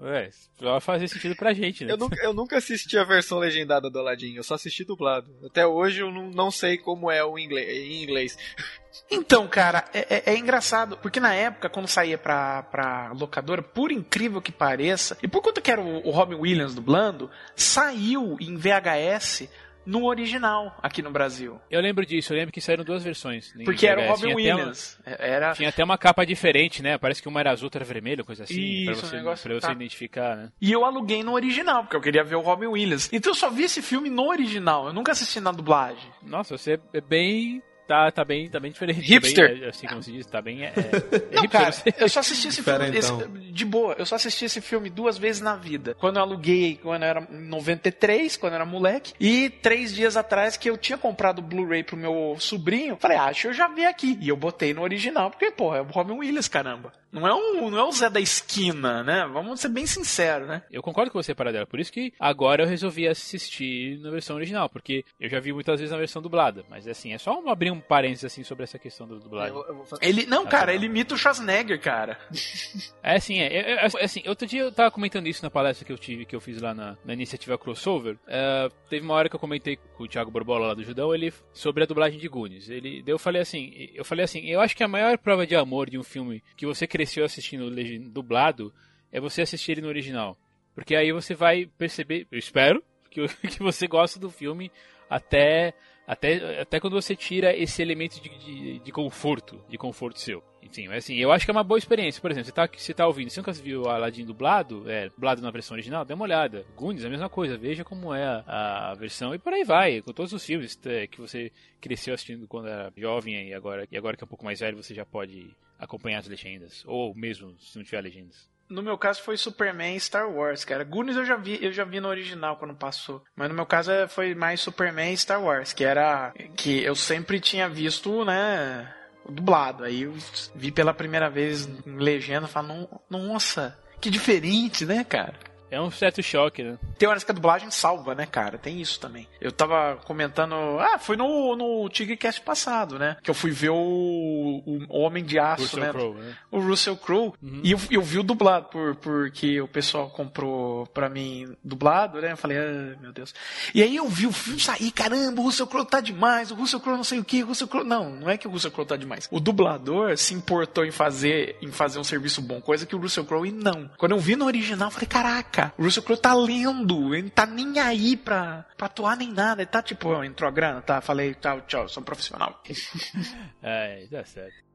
É, vai fazer sentido pra gente, né? Eu nunca, eu nunca assisti a versão legendada do Aladdin, eu só assisti dublado. Até hoje eu não, não sei como é o inglês, em inglês. Então, cara, é, é- é engraçado, porque na época, quando saía pra, pra locadora, por incrível que pareça, e por conta que era o, o Robin Williams dublando, saiu em VHS no original aqui no Brasil. Eu lembro disso, eu lembro que saíram duas versões. Porque era o VHS. Robin até uma- Williams. Era. Tinha até uma capa diferente, né? Parece que uma era azul, outra era vermelha, coisa assim. pra Isso, você, um negócio- pra você tá. identificar, né? E eu aluguei no original, porque eu queria ver o Robin Williams. Então eu só vi esse filme no original, eu nunca assisti na dublagem. Nossa, você é bem. Tá, tá bem, tá bem diferente. Hipster. Tá bem, é, assim como se diz, tá bem. É, é, Não, hipster, cara, eu só assisti esse filme. Diferentão. esse- de boa, eu só assisti esse filme duas vezes na vida. Quando eu aluguei, quando eu era em 93, quando eu era moleque. E três dias atrás que eu tinha comprado o Blu-ray pro meu sobrinho. Falei, ah, acho que eu já vi aqui. E eu botei no original, porque, porra, é o Robin Williams, caramba. Não é, um, não é o Zé da esquina, né? Vamos ser bem sinceros, né? Eu concordo com você, Paradela. Por isso que agora eu resolvi assistir na versão original, porque eu já vi muitas vezes na versão dublada. Mas assim, é só abrir um parênteses assim sobre essa questão da dublagem. Eu- eu fazer- Ele, não, Ah, cara, tá. ele imita o Schwarzenegger, cara. É assim, é, é, é, assim, outro dia eu tava comentando isso na palestra que eu tive, que eu fiz lá na, na iniciativa Crossover. É, teve uma hora que eu comentei com o Thiago Borbola lá do Judão, ele sobre a dublagem de Goonies. Ele, eu falei assim, eu falei assim, eu acho que a maior prova de amor de um filme que você cresceu assistindo dublado é você assistir ele no original. Porque aí você vai perceber, eu espero, que, que você gosta do filme até, até, até quando você tira esse elemento de, de, de conforto, de conforto seu. Enfim, assim, eu acho que é uma boa experiência. Por exemplo, você tá, você tá ouvindo, você nunca viu Aladdin dublado, é, dublado na versão original, dê uma olhada. Goonies, a mesma coisa, veja como é a, a versão e por aí vai, com todos os filmes que você cresceu assistindo quando era jovem e agora, e agora que é um pouco mais velho, você já pode acompanhar as legendas, ou mesmo se não tiver legendas. No meu caso foi Superman e Star Wars, cara. Goonies eu já vi, eu já vi no original quando passou. Mas no meu caso é- foi mais Superman e Star Wars, que era que eu sempre tinha visto, né, dublado. Aí eu vi pela primeira vez legenda, falo, "Non- nossa, que diferente, né, cara? É um certo choque, né? Tem horas que a dublagem salva, né, cara? Tem isso também. Eu tava comentando. Ah, foi no, no Tigrecast passado, né? Que eu fui ver o, o Homem de Aço, Russell né? Crowe, né? O Russell Crowe. E eu, eu vi o dublado, por, porque o pessoal comprou pra mim dublado, né? Eu falei, ah, meu Deus. E aí eu vi o filme sair, caramba, o Russell Crowe tá demais, o Russell Crowe não sei o que, o Russell Crowe. Não, não é que o Russell Crowe tá demais. O dublador se importou em fazer, em fazer um serviço bom, coisa que o Russell Crowe não. Quando eu vi no original, eu falei, caraca, o Russell Crowe tá lendo, ele não tá nem aí pra, pra atuar nem nada. Ele tá tipo, ó, entrou a grana, tá? Falei, tchau, tchau, sou um profissional. É, dá certo.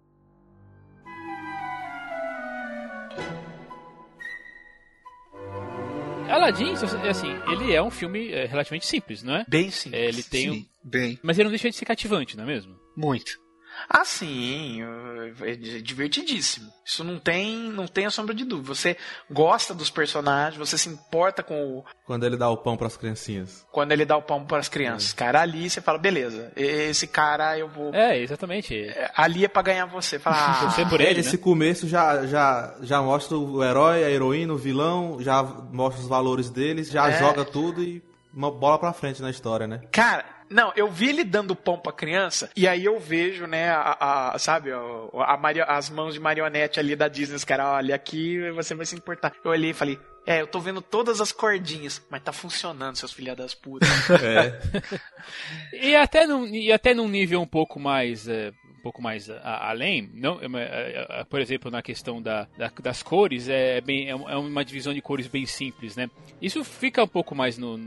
Aladdin, assim, ele é um filme é, relativamente simples, não é? Bem simples. É, ele tem um... Sim, bem. Mas ele não deixa de ser cativante, não é mesmo? Muito. Ah, sim, é divertidíssimo. Isso não tem, não tem a sombra de dúvida. Você gosta dos personagens, você se importa com o, Quando ele dá o pão pras criancinhas. quando ele dá o pão para as crianças. Cara, ali você fala, beleza, esse cara eu vou. É, exatamente. É, Ali é pra ganhar você. Fala, ah, Torcer por ele, Esse né? começo já, já, já mostra o herói, a heroína, o vilão, já mostra os valores deles, já É. joga tudo e uma bola pra frente na história, né? Cara, não, eu vi ele dando pão pra criança, e aí eu vejo, né, a, a- sabe, a, a mario- as mãos de marionete ali da Disney, os caras, olha, aqui você vai se importar. Eu olhei e falei, é, eu tô vendo todas as cordinhas, mas tá funcionando, seus filha das putas. É. E até num, e até num nível um pouco mais é, um pouco mais a- além, não, é, é, é, por exemplo, na questão da, da- das cores, é, bem, é é uma divisão de cores bem simples, né? Isso fica um pouco mais no,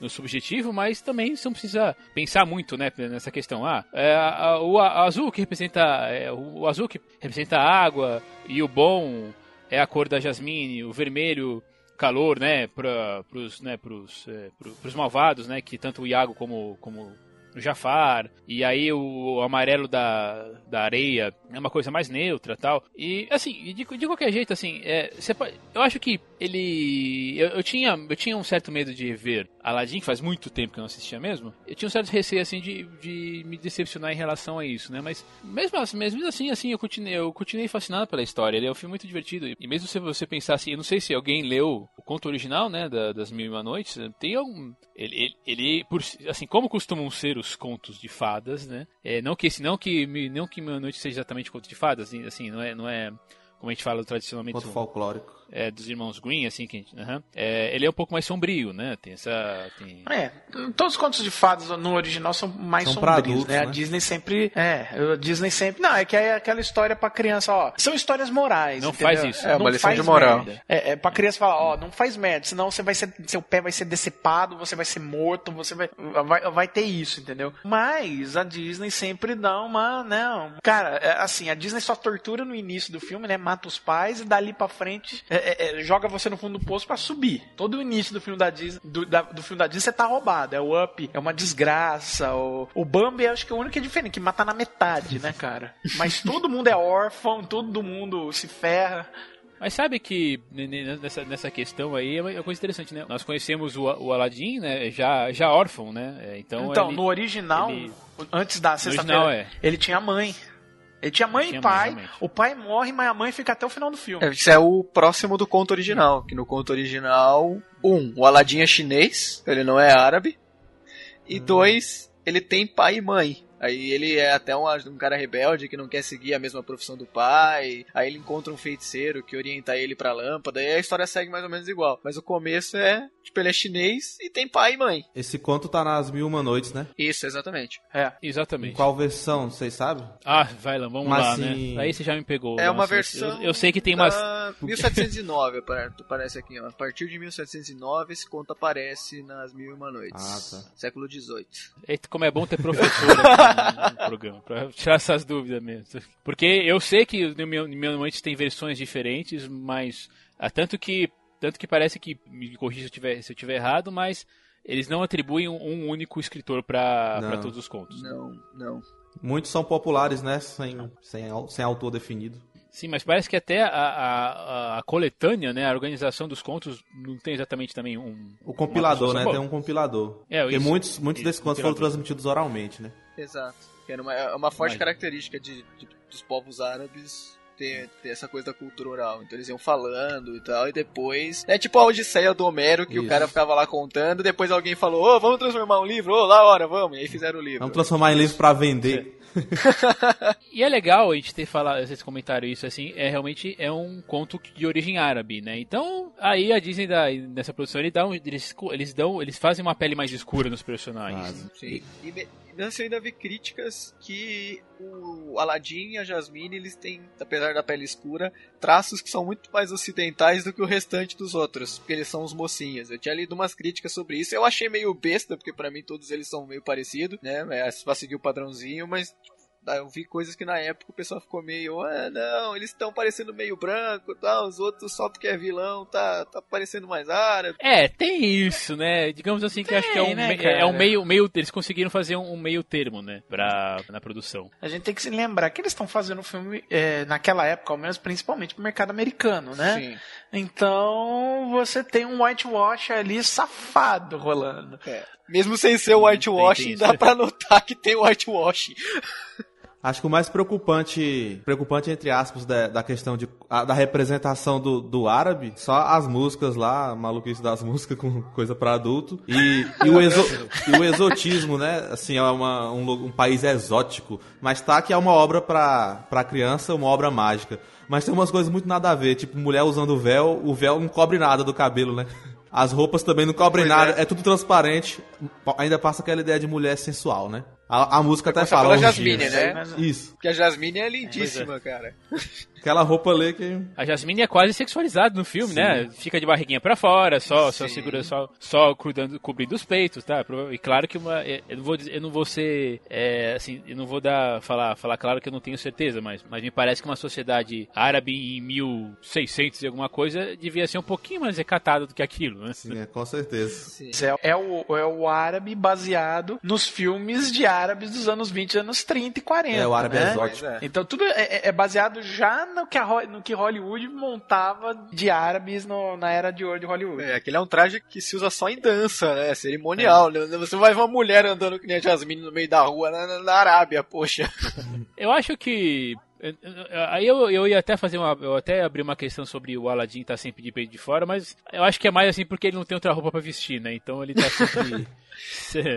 no subjetivo, mas também você não precisa pensar muito, né, nessa questão. Ah, é, a- o azul que representa é, o, azul que representa a água e o bom é a cor da jasmine, o vermelho calor, né, para pros, né, pros, é, pro- pros malvados, né, que tanto o Iago como, como Jafar, e aí o amarelo da, da areia é uma coisa mais neutra tal. E assim, de, de qualquer jeito, assim, é, pode- eu acho que ele. Eu, eu tinha, eu tinha um certo medo de ver Aladdin, que faz muito tempo que eu não assistia mesmo. Eu tinha um certo receio assim de, de me decepcionar em relação a isso, né? Mas mesmo assim, mesmo assim, assim eu, continuei, eu continuei fascinado pela história. Ele é um filme muito divertido. E mesmo se você pensar assim, eu não sei se alguém leu o conto original, né, da- das Mil e Uma Noites, tem algum. Ele, ele, ele, por, assim, como costumam ser os contos de fadas, né? É, não que esse, não que, não que Uma Noite seja exatamente conto de fadas, assim, assim, não é, não é como a gente fala tradicionalmente Conto folclórico. É, dos irmãos Green, assim, que a gente, aham. É, ele é um pouco mais sombrio, né? Tem essa. Tem... É, todos os contos de fadas no original são mais São pra sombrios, adultos, né? A né? Disney sempre. É, a Disney sempre. Não, é que é aquela história pra criança, ó. São histórias morais. Não entendeu? faz isso. É, uma Não lição de moral. merda. É, é pra criança falar, ó, não faz merda, senão você vai ser. Seu pé vai ser decepado, você vai ser morto, você vai. Vai, vai ter isso, entendeu? Mas a Disney sempre dá uma, né? Cara, é, assim, a Disney só tortura no início do filme, né? Mata os pais e dali pra frente é, é, é, joga você no fundo do poço pra subir. Todo o início do filme da Disney, do, da- do filme da Disney, você tá roubado. É o Up, é uma desgraça. O, o Bambi, acho que é o único que é diferente, que mata na metade, né, cara? Mas todo mundo é órfão, todo mundo se ferra. Mas sabe que ne- ne- nessa, nessa questão aí é uma coisa interessante, né? Nós conhecemos o, o Aladdin, né? Já, já órfão, né? É, Então, Então, ele- no original, ele- antes da sexta-feira, é. ele tinha mãe. Ele tinha mãe Tinha e mãe, pai. realmente. o pai morre, mas a mãe fica até o final do filme. É, Isso é o próximo do conto original. Que no conto original, um, o Aladdin é chinês, ele não é árabe. E dois, ele tem pai e mãe. Aí ele é até um, um cara rebelde que não quer seguir a mesma profissão do pai. Aí ele encontra um feiticeiro que orienta ele pra lâmpada. E a história segue mais ou menos igual. Mas o começo é, tipo, ele é chinês e tem pai e mãe. Esse conto tá nas Mil e Uma Noites, né? Isso, exatamente. É. Em Exatamente. qual versão, vocês sabem? Ah, vai lá, vamos Mas lá, assim- né? Aí você já me pegou. É uma Nossa, versão. Eu, eu sei que tem umas. da 1709, apare- parece aqui, ó. A partir de 1709, esse conto aparece nas Mil e Uma Noites. Ah, tá. Século XVIII. Eita, como é bom ter professor aqui no, programa, pra tirar essas dúvidas mesmo. Porque eu sei que no meu, no meu noite tem versões diferentes, mas. ah, tanto que. Tanto que parece que. Me corrija se eu tiver, se eu tiver errado, mas. Eles não atribuem um, um único escritor pra todos os contos. Não, não. Muitos são populares, né? Sem, sem, sem autor definido. Sim, mas parece que até a, a, a- coletânea, né, a organização dos contos, não tem exatamente também um. O compilador, né? construção Tem um compilador. É, Porque isso. muitos, muitos Isso, desses contos foram transmitidos oralmente, né? Exato. Que era uma, é uma forte Imagina. característica de, de- dos povos árabes ter, ter essa coisa da cultura oral. Então eles iam falando e tal, e depois. É tipo a Odisseia do Homero, que o Isso. cara ficava lá contando, depois alguém falou, ô, vamos transformar um livro, ô, lá hora, vamos. E aí fizeram o livro. Vamos transformar em livro pra vender. E é legal a gente ter falado, vocês comentaram isso, assim, é realmente é um conto de origem árabe, né? Então, aí a Disney dá, nessa produção, ele dá um- eles, eles dão, eles fazem uma pele mais escura nos personagens. Fazem. Sim. E eu ainda vi críticas que o Aladdin e a Jasmine, eles têm, apesar da pele escura, traços que são muito mais ocidentais do que o restante dos outros, porque eles são os mocinhos. Eu tinha lido umas críticas sobre isso, eu achei meio besta, porque pra mim todos eles são meio parecidos, né? É, Pra seguir o padrãozinho, mas eu vi coisas que na época o pessoal ficou meio, ah, não, eles estão parecendo meio branco, tal, os outros só porque é vilão, tá, tá parecendo mais árabe. É, tem isso, né? Digamos assim que acho que é um, né, cara? é um meio, meio. Eles conseguiram fazer um, um meio termo, né? Pra, na produção. A gente tem que se lembrar que eles estão fazendo filme é, naquela época, ao menos principalmente pro mercado americano, né? Sim. Então você tem um whitewash ali safado rolando. É. Mesmo sem ser o whitewashing, tem dá pra notar que tem whitewashing. Acho que o mais preocupante, preocupante entre aspas, da, da questão de, a- da representação do, do árabe, só as músicas lá, maluquice das músicas com coisa pra adulto, e, e, o, exo- e o exotismo, né? Assim, é uma, um, um país exótico, mas tá que é uma obra pra criança, uma obra mágica. Mas tem umas coisas muito nada a ver, tipo, mulher usando véu, o véu não cobre nada do cabelo, né? As roupas também não cobrem Pois nada, é. é. tudo transparente, ainda passa aquela ideia de mulher sensual, né? A, a música até fala. pela. Jasmine, né? Mas- Isso. Porque a Jasmine é lindíssima, cara. Aquela roupa ali que. A Jasmine é quase sexualizada no filme, né? Fica de barriguinha pra fora, só, só Sim. segura, só, só cuidando, cobrindo os peitos, tá? E claro que uma, é, eu não vou, dizer- eu não vou ser, é, assim, eu não vou dar, falar, falar claro que eu não tenho certeza, mas, mas me parece que uma sociedade árabe em 1600 e alguma coisa devia ser um pouquinho mais recatada do que aquilo, né? Sim, é, com certeza. Sim. É, é o, é o árabe baseado nos filmes de árabes dos anos 20, anos 30 e 40. É, o árabe né? exótico. É. Então tudo é, é- é baseado já no que, a no que Hollywood montava de árabes no- na era de ouro de Hollywood. É, aquele é um traje que se usa só em dança, né? Cerimonial. né? Você vai ver uma mulher andando que nem a Jasmine no meio da rua na, na- na Arábia, poxa. Eu acho que. Aí eu, eu ia até fazer uma. Eu até abrir uma questão sobre o Aladdin estar sempre de peito de fora, mas eu acho que é mais assim porque ele não tem outra roupa pra vestir, né? Então ele tá sempre.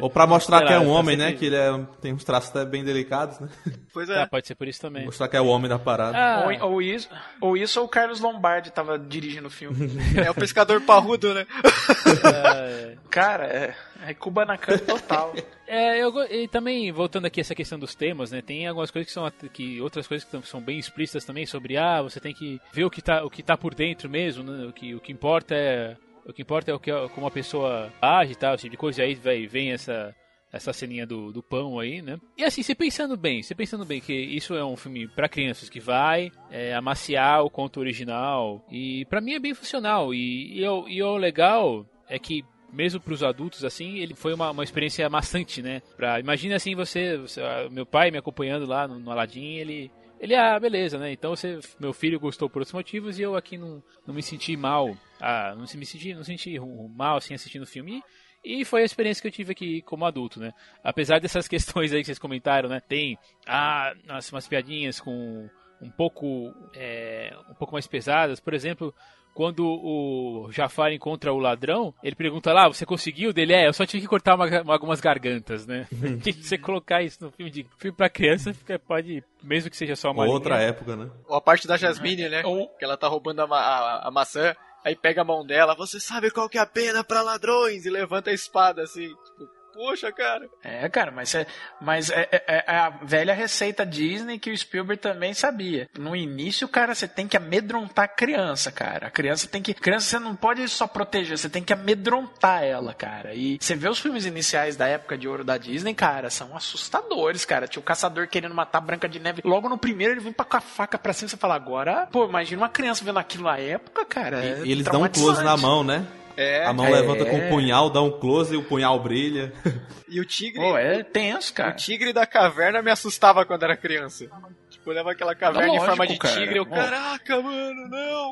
Ou pra mostrar que é um homem, né? Que ele é- tem uns traços até bem delicados, né? Pois Ah, é. pode ser por isso também. Mostrar que é o homem da parada. Ah, Ou, ou isso, ou isso ou o Carlos Lombardi tava dirigindo o filme. É o pescador parrudo, né? é, Cara, é, é Kubanacan total. É, eu, e também, voltando aqui a essa questão dos temas, né? Tem algumas coisas que são que outras coisas que são bem explícitas também sobre ah, você tem que ver o que tá, o que tá por dentro mesmo, né? O que, o que importa é o que importa é o que como a pessoa age e tal, esse tipo de coisa. E aí vai, vem essa essa ceninha do, do pão aí, né? E assim, você pensando bem, você pensando bem que isso é um filme pra crianças que vai é, amaciar o conto original e pra mim é bem funcional e, e, o, e o legal é que mesmo para os adultos assim, ele foi uma, uma experiência maçante, né? Pra, imagina assim você, você- ah, meu pai me acompanhando lá no, no Aladdin, ele ele ah, beleza, né? Então você, meu filho gostou por outros motivos e eu aqui não, não me senti mal, ah, não se me senti, não senti mal assim assistindo o filme. E foi a experiência que eu tive aqui como adulto, né? Apesar dessas questões aí que vocês comentaram, né? Tem ah, nossa, umas piadinhas com um pouco é, um pouco mais pesadas, por exemplo, quando o Jafar encontra o ladrão, ele pergunta lá, você conseguiu? Dele é, eu só tive que cortar uma- uma- algumas gargantas, né? Você colocar isso no filme de filme para criança, fica, pode, mesmo que seja só uma Outra linha, época, né? Ou a parte da Jasmine, né? Ou- Que ela tá roubando a, ma- a- a maçã, aí pega a mão dela, você sabe qual que é a pena pra ladrões? E levanta a espada assim, tipo, poxa, cara. É, cara, mas, é, mas é, é- é a velha receita Disney que o Spielberg também sabia. No início, cara, você tem que amedrontar a criança, cara. A criança tem que. Criança você não pode só proteger, você tem que amedrontar ela, cara. E você vê os filmes iniciais da época de ouro da Disney, cara, são assustadores, cara. Tinha o caçador querendo matar a Branca de Neve. Logo no primeiro ele vem pra com a faca pra cima e você fala, agora, pô, imagina uma criança vendo aquilo na época, cara. é E eles dão um close na mão, né? É, A mão É. levanta com o punhal, dá um close e o punhal brilha. e o tigre. Pô, é tenso, O cara. tigre da caverna me assustava quando era criança. Tipo, olhava aquela caverna em Lógico, forma de cara. tigre, eu, caraca, mano, não!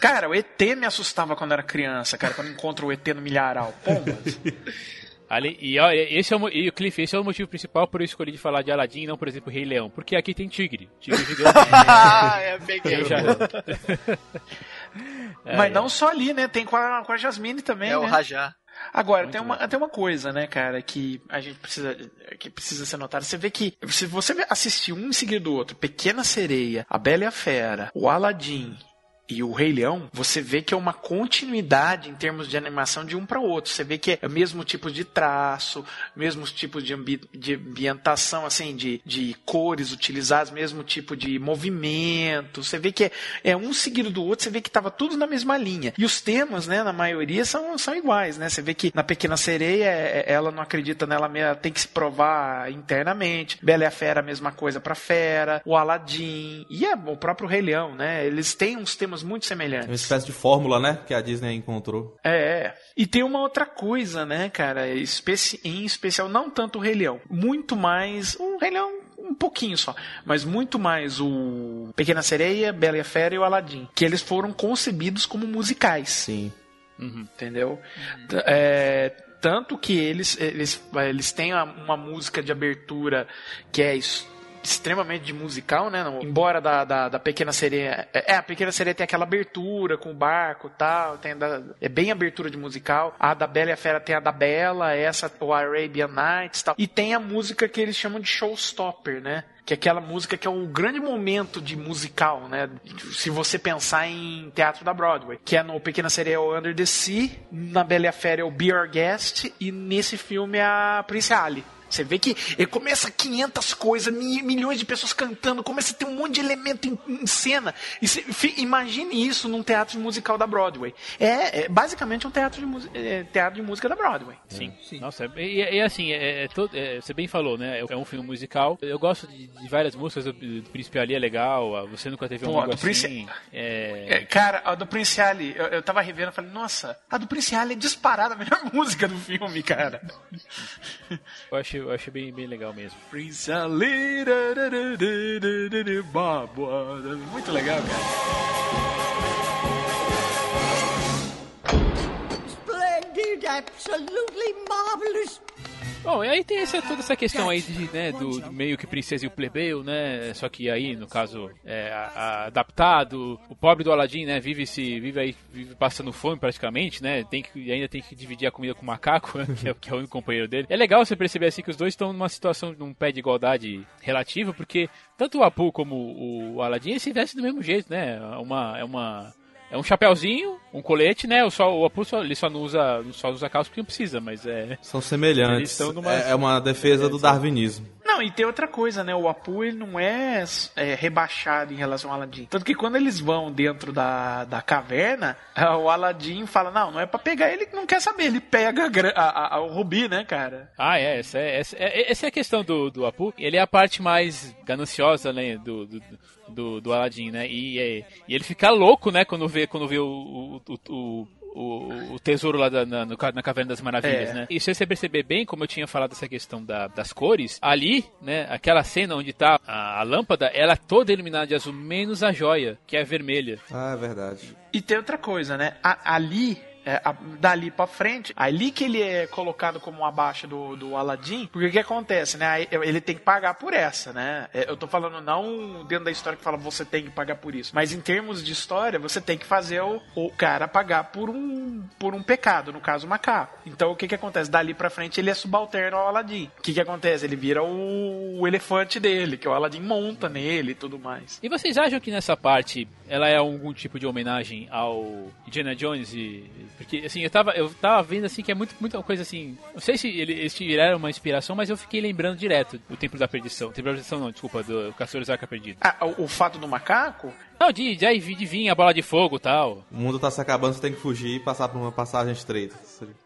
Cara, o ET me assustava quando era criança, cara, quando encontro o ET no milharal. Pombas. Ali, e, ó, esse é o, e o Cliff, esse é o motivo principal por eu escolher de falar de Aladdin e não, por exemplo, Rei Leão. Porque aqui tem tigre. Tigre gigante. ah, é peguei. Eu já- É, Mas é. não só ali, né? Tem com a, com a Jasmine também, É o né? Rajá. Agora, tem uma, tem uma coisa, né, cara, que a gente precisa, que precisa ser notada. Você vê que, se você assistir um em seguida do outro, Pequena Sereia, A Bela e a Fera, o Aladdin e o Rei Leão, você vê que é uma continuidade em termos de animação de um para outro. Você vê que é o mesmo tipo de traço, mesmos tipos de, ambi de ambientação, assim, de, de cores utilizadas, mesmo tipo de movimento. Você vê que é, é um seguido do outro, você vê que estava tudo na mesma linha. E os temas, né, na maioria, são, são iguais, né? Você vê que na Pequena Sereia, é- é- ela não acredita nela mesma, tem que se provar internamente. Bela e a Fera, a mesma coisa pra Fera. O Aladdin e é, o próprio Rei Leão, né? Eles têm uns temas muito É uma semelhantes. espécie de fórmula, né? Que a Disney encontrou. É, é. E tem uma outra coisa, né, cara? Especi em especial, não tanto o Rei Leão, muito mais. O Rei Leão, um pouquinho só, mas muito mais o Pequena Sereia, Bela e a Fera e o Aladdin. Que eles foram concebidos como musicais. Sim. Uhum. Entendeu? É, tanto que eles, eles, eles têm uma música de abertura que é extremamente de musical, né? Embora da, da, da Pequena Sereia. É, a Pequena Sereia tem aquela abertura com o barco e tal. Tem da, é bem abertura de musical. A da Bela e a Fera tem a da Bela, essa, o Arabian Nights e tal. E tem a música que eles chamam de showstopper, né? Que é aquela música que é um grande momento de musical, né? Se você pensar em teatro da Broadway. Que é no Pequena Sereia é o Under the Sea, na Bela e a Fera é o Be Our Guest e nesse filme é a Prince Ali. Você vê que ele começa 500 coisas, mi- milhões de pessoas cantando, começa a ter um monte de elemento em, em cena. E você, imagine isso num teatro musical da Broadway. É, é basicamente um teatro de, é, teatro de música da Broadway. Sim. Nossa, e, e assim, é, é todo- é, você bem falou, né? É um filme musical. Eu gosto de, de várias músicas, do, do Príncipe Ali é legal, a Você Nunca Teve um Pô, Amigo do Assim. Príncipe- É, É, cara, a do Prince Ali, eu, eu tava revendo e falei, nossa, a do Prince Ali é disparada a melhor música do filme, cara. eu acho, eu acho bem, bem legal mesmo. Prince Ali, da, da, da, da, da, da, ba, ba, da. muito legal, cara. Splendid, absolutely marvelous. Bom, e aí tem essa, toda essa questão aí de, né, do, do meio que princesa e o plebeu, né? Só que aí, no caso, é, a- a- adaptado, o pobre do Aladdin, né, vive se vive aí vive passando fome praticamente, né? Tem que ainda tem que dividir a comida com o macaco, né, que, é, que é o único companheiro dele. É legal você perceber assim que os dois estão numa situação num pé de igualdade relativa, porque tanto o Apu como o, eles se vestem do mesmo jeito, né? É uma é uma é um chapéuzinho, um colete, né? O, só, o Apu só, ele só não usa, só usa calça porque não precisa, mas é. São semelhantes. numa- É é uma defesa do darwinismo. Não, e tem outra coisa, né? O Apu ele não é, é, rebaixado em relação ao Aladdin. Tanto que quando eles vão dentro da, da caverna, o Aladdin fala: Não, não é pra pegar. Ele não quer saber, ele pega a a- a- o rubi, né, cara? Ah, é, essa é, essa é, essa é a questão do, do Apu. Ele é a parte mais gananciosa, né, do, do, do, do Aladdin, né? E, é- e ele fica louco, né, quando vê, quando vê o, o, o, o- o, tesouro lá da- na, na Caverna das Maravilhas, É. né? E se você perceber bem, como eu tinha falado essa questão da- das cores, ali, né, aquela cena onde tá a, a lâmpada, ela é toda iluminada de azul, menos a joia, que é vermelha. Ah, é verdade. E tem outra coisa, né? A- ali. É, a- dali pra frente, ali que ele é colocado como abaixo do, do Aladdin, porque o que acontece, né? Ele tem que pagar por essa, né? É, Eu tô falando não dentro da história que fala você tem que pagar por isso, mas em termos de história, você tem que fazer o, o cara pagar por um, por um pecado, no caso o macaco. Então o que que acontece? Dali pra frente ele é subalterno ao Aladdin. O que que acontece? Ele vira o, o elefante dele, que o Aladdin monta nele e tudo mais. E vocês acham que nessa parte ela é algum tipo de homenagem ao Indiana Jones e porque assim, eu tava eu tava vendo assim que é muito muita coisa assim, não sei se ele- eles tiraram uma inspiração, mas eu fiquei lembrando direto do Templo da Perdição. Templo da Perdição não, desculpa, do Caçadores da Arca Perdida. Ah, o, o fato do macaco Não, de, de, de vir a bola de fogo e tal. O mundo tá se acabando, você tem que fugir e passar por uma passagem estreita.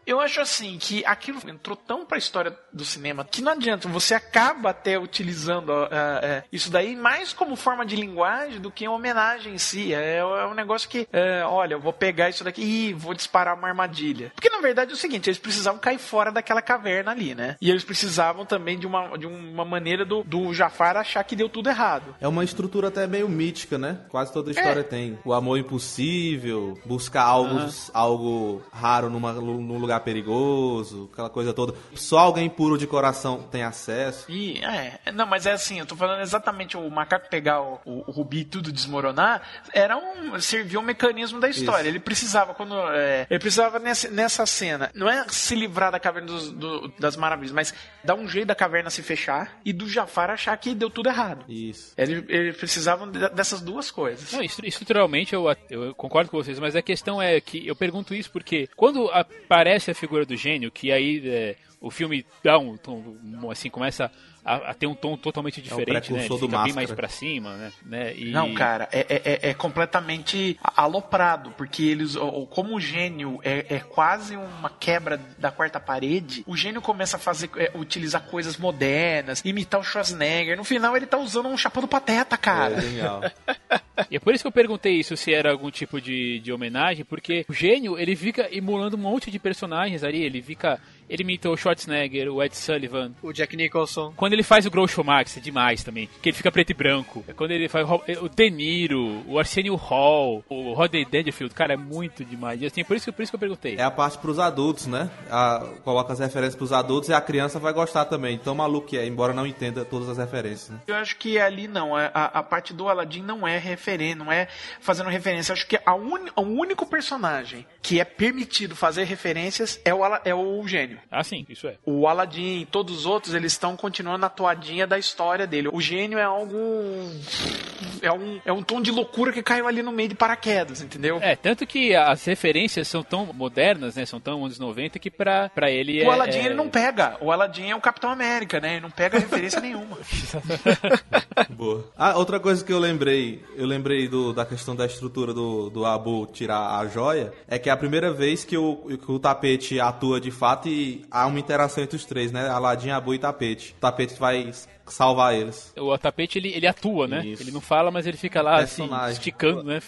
Eu acho assim que aquilo entrou tão pra história do cinema que não adianta, você acaba até utilizando ah, ah, isso daí mais como forma de linguagem do que uma homenagem em si. É, é um negócio que, é, olha, eu vou pegar isso daqui e vou disparar uma armadilha. Porque na verdade, é o seguinte: eles precisavam cair fora daquela caverna ali, né? E eles precisavam também de uma, de uma maneira do, do Jafar achar que deu tudo errado. É uma estrutura até meio mítica, né? Quase toda história tem. O amor impossível, buscar algo, algo raro numa, num lugar perigoso, aquela coisa toda. Só alguém puro de coração tem acesso. E, é, não, mas é assim, eu tô falando exatamente o macaco pegar o, o, o rubi e tudo desmoronar, era um, servia um mecanismo da história. Isso. Ele precisava, quando, é, ele precisava nessa, nessa cena, não é se livrar da caverna dos- do- das maravilhas, mas dar um jeito da caverna se fechar e do Jafar achar que deu tudo errado. Isso. Ele, eles precisavam de- dessas duas coisas. Não, estru- estruturalmente eu, eu concordo com vocês, mas a questão é que eu pergunto isso porque quando aparece a figura do gênio, que aí é, o filme dá um um, assim, começa a, a ter um tom totalmente diferente, né? Ele fica bem mais pra cima, né? né? E- Não, cara, é, é- é- é completamente aloprado, porque eles, como o gênio é, é quase uma quebra da quarta parede, o gênio começa a fazer, é, utilizar coisas modernas, imitar o Schwarzenegger. No final, ele tá usando um chapéu do pateta, É cara. genial. E é por isso que eu perguntei isso, se era algum tipo de, de homenagem, porque o gênio, ele fica emulando um monte de personagens ali, ele fica... Ele imita o Schwarzenegger, o Ed Sullivan. O Jack Nicholson. Quando ele faz o Groucho Marx, é demais também. Que ele fica preto e branco. É Quando ele faz o o De Niro, o Arsenio Hall, o Rodney Dangerfield, cara, é muito demais. E assim, por isso, que- por isso que eu perguntei. É a parte pros adultos, né? A- coloca as referências pros adultos e a criança vai gostar também. Tão maluco que é, embora não entenda todas as referências. Né? Eu acho que ali não, a, a- a parte do Aladdin não é referência, não é fazendo referência. Eu acho que a uni- o único personagem que é permitido fazer referências é o, é o gênio. Ah, sim, isso é. O Aladdin e todos os outros, eles estão continuando a toadinha da história dele. O gênio é algo. É um, é um tom de loucura que caiu ali no meio de paraquedas, entendeu? É, tanto que as referências são tão modernas, né? São tão anos 90 que pra, pra ele é. o Aladdin é- ele não pega. O Aladdin é o Capitão América, né? Ele não pega referência nenhuma. Boa. Ah, outra coisa que eu lembrei, eu lembrei do, da questão da estrutura do, do Abu tirar a joia, é que é a primeira vez que o, que o tapete atua de fato e há uma interação entre os três, né? Aladdin, Abu e tapete. O tapete vai salvar eles. O tapete ele, ele atua, né? Isso. Ele não fala, mas ele fica lá assim, esticando, né?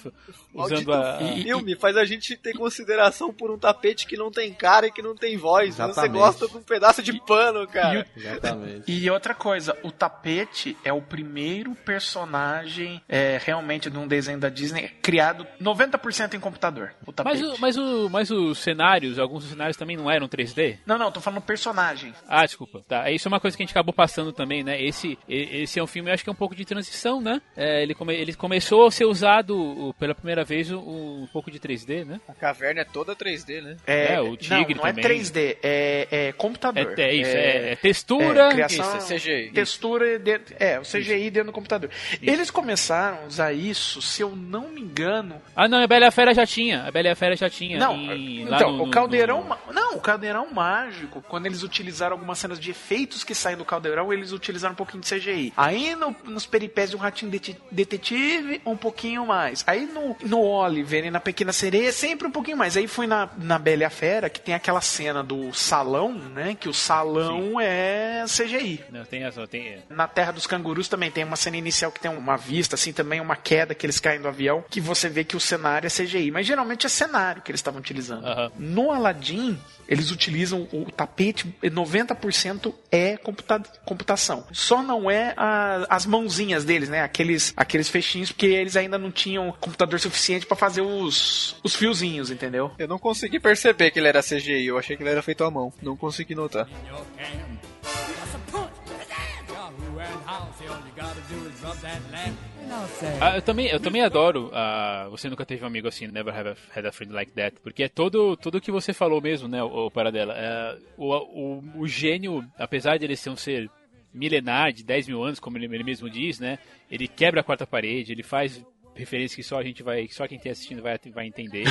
Usando Maldito a. filme faz a gente ter consideração por um tapete que não tem cara e que não tem voz. Você Exatamente. gosta de um pedaço de pano, cara. Exatamente. E outra coisa, o tapete é o primeiro personagem é, realmente de um desenho da Disney criado 90% em computador. O tapete. Mas, o, mas, o, mas os cenários, alguns dos cenários também não eram 3D? Não, não, tô falando personagem. Ah, desculpa. Tá, isso é uma coisa que a gente acabou passando também, né? Esse, esse é um filme, eu acho que é um pouco de transição, né? É, ele, come, ele começou a ser usado pela primeira vez um, um pouco de 3D, né? A caverna é toda 3D, né? É, É, o tigre não, não também. é 3D, é, é computador. É, é isso, é, é textura. É, criação, Isso, é CGI. Textura, dentro, é, o CGI dentro do computador. Eles começaram a usar isso, se eu não me engano. Ah, não, a Bela e a Fera já tinha. A Bela e a Fera já tinha. Não, em- lá então, no- o caldeirão. no- Não, o caldeirão mágico, quando eles utilizaram algumas cenas de efeitos que saem do caldeirão, eles utilizaram pouquinho de CGI. Aí no- nos peripécios de um ratinho deti- detetive, um pouquinho mais. Aí no, no Oliver e na Pequena Sereia, sempre um pouquinho mais. Aí foi na, na Bela e a Fera, que tem aquela cena do salão, né? Que o salão é CGI. Não, tem essa, tem. Na Terra dos Cangurus também tem uma cena inicial que tem uma vista, assim, também uma queda que eles caem do avião, que você vê que o cenário é CGI. Mas geralmente é cenário que eles estavam utilizando. Aham. No Aladdin, eles utilizam o tapete, 90% é computa computação. Só não é a- as mãozinhas deles, né? Aqueles, aqueles fechinhos, porque eles ainda não tinham computador suficiente pra fazer os, os fiozinhos, entendeu? Eu não consegui perceber que ele era CGI, eu achei que ele era feito à mão. Não consegui notar. Ah, eu também, eu também adoro ah, Você Nunca Teve um Amigo Assim, Never Have a, Had a Friend Like That, porque é todo tudo que você falou mesmo, né, o, o Paradela. É, o, o, o gênio, apesar de ele ser um ser milenar, de 10 mil anos, como ele, ele mesmo diz, né, ele quebra a quarta parede, ele faz referências que só a gente vai, só quem está assistindo vai, vai entender.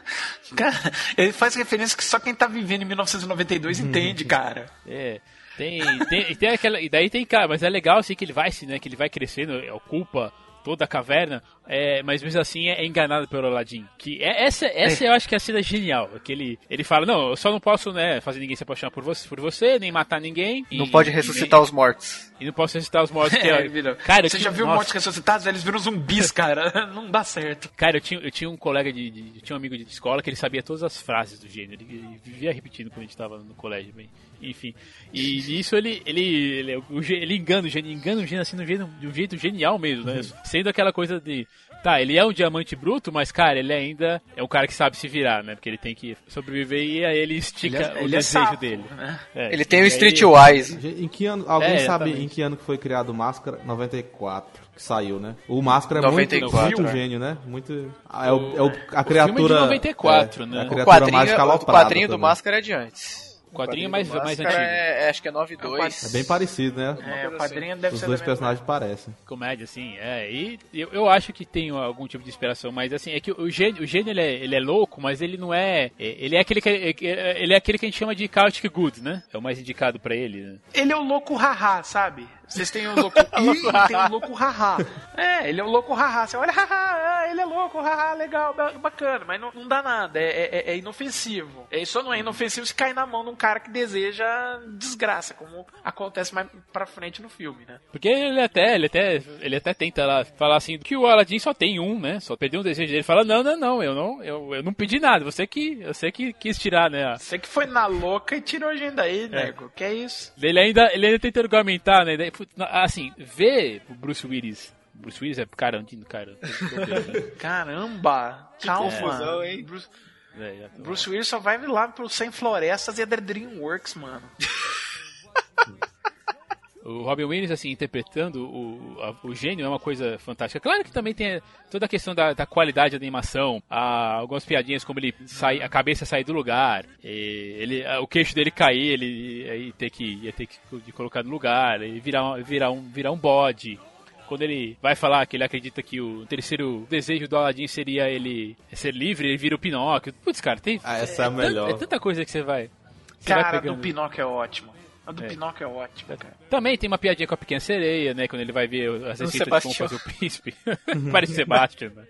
Cara, ele faz referência que só quem tá vivendo em 1992 entende, cara. É. Tem, tem, tem aquela. E daí tem, cara, mas é legal assim que ele vai se, né? Que ele vai crescendo, ocupa toda a caverna, é, mas mesmo assim é enganado pelo Aladdin. Que é, essa, essa eu acho que é a cena genial. Que ele, ele fala, não, eu só não posso né, fazer ninguém se apaixonar por você, por você nem matar ninguém. Não e- pode e- ressuscitar os mortos. E não posso ressuscitar os mortos. Que É, é, cara, eu Você tinha- já viu nossa. mortos ressuscitados? Eles viram zumbis, cara. Não dá certo. Cara, eu tinha, eu tinha um colega de, de- Eu tinha um amigo de escola que ele sabia todas as frases do gênio. Ele, ele vivia repetindo quando a gente tava no colégio, bem. Enfim. E nisso ele. Ele, ele, o ele engana o gênio, engana o gênio assim de um jeito, de um jeito genial mesmo, né? Sendo aquela coisa de. Tá, ele é um diamante bruto, mas, cara, ele ainda é um cara que sabe se virar, né? Porque ele tem que sobreviver e aí ele estica o desejo safo, dele. né? É, Ele tem o aí- Streetwise. Gente, Em que ano, alguém É, sabe em que ano que foi criado o Máscara? 94, que saiu, né? O Máscara é 94, muito, muito né? gênio, né? Muito, é o, é o- a o filme é de criatura... 94, é, né? é a O O criatura quadrinho, mágica o quadrinho do também. Máscara é de antes. O quadrinho é mais, do mais antigo. É, é, acho que é 92. É bem parecido, né? É, o quadrinho deve Os ser dois personagens parecem. Comédia, assim, é. E eu, eu acho que tem algum tipo de inspiração, mas assim, é que o gênio, o gênio ele, é, ele é louco, mas ele não é. é- Ele é aquele que, é- ele é aquele que a gente chama de chaotic good, né? É o mais indicado pra ele, né? Ele é o louco haha, sabe? Vocês têm o louco. Ih, tem o louco haha. É, ele é o louco haha. Você olha, haha, ah, ele é louco, haha, legal, ba- bacana, mas não, não dá nada. É, é- é inofensivo. É, só não é inofensivo se cair na mão de um cara que deseja desgraça, como acontece mais pra frente no filme, né? Porque ele até, ele até, ele até tenta lá falar assim que o Aladdin só tem um, né? Só perdeu um desejo dele. Ele fala, não, não, não, eu não, eu, eu não pedi nada. Você que, você que quis tirar, né? Você que foi na louca e tirou a agenda aí, nego. Que é isso? Ele ainda, ele ainda tenta argumentar, né? Assim, ver o Bruce Willis. Bruce Willis é Carantino, cara. Caramba! Calma. confusão, hein? Bruce, É, Bruce Willis só vai lá pro Sem Florestas e é da Dreamworks, mano. O Robin Williams, assim, interpretando o, a- o gênio é uma coisa fantástica. Claro que também tem toda a questão da, da qualidade da animação, há algumas piadinhas como ele sai, a cabeça sair do lugar, e ele, o queixo dele cair, ele aí ter que, ia ter que de colocar no lugar, e virar, um- virar, um, virar um bode. Quando ele vai falar que ele acredita que o terceiro desejo do Aladdin seria ele ser livre, ele vira o Pinóquio. Putz, cara, tem. Ah, essa é a tan- melhor. É tanta coisa que você vai. Você vai Cara, a do. Pinóquio é ótimo. A do É. Pinóquio é ótima, cara. Também tem uma piadinha com a pequena sereia, né? Quando ele vai ver as O receitas de como fazer o príncipe. Parece Sebastian, né?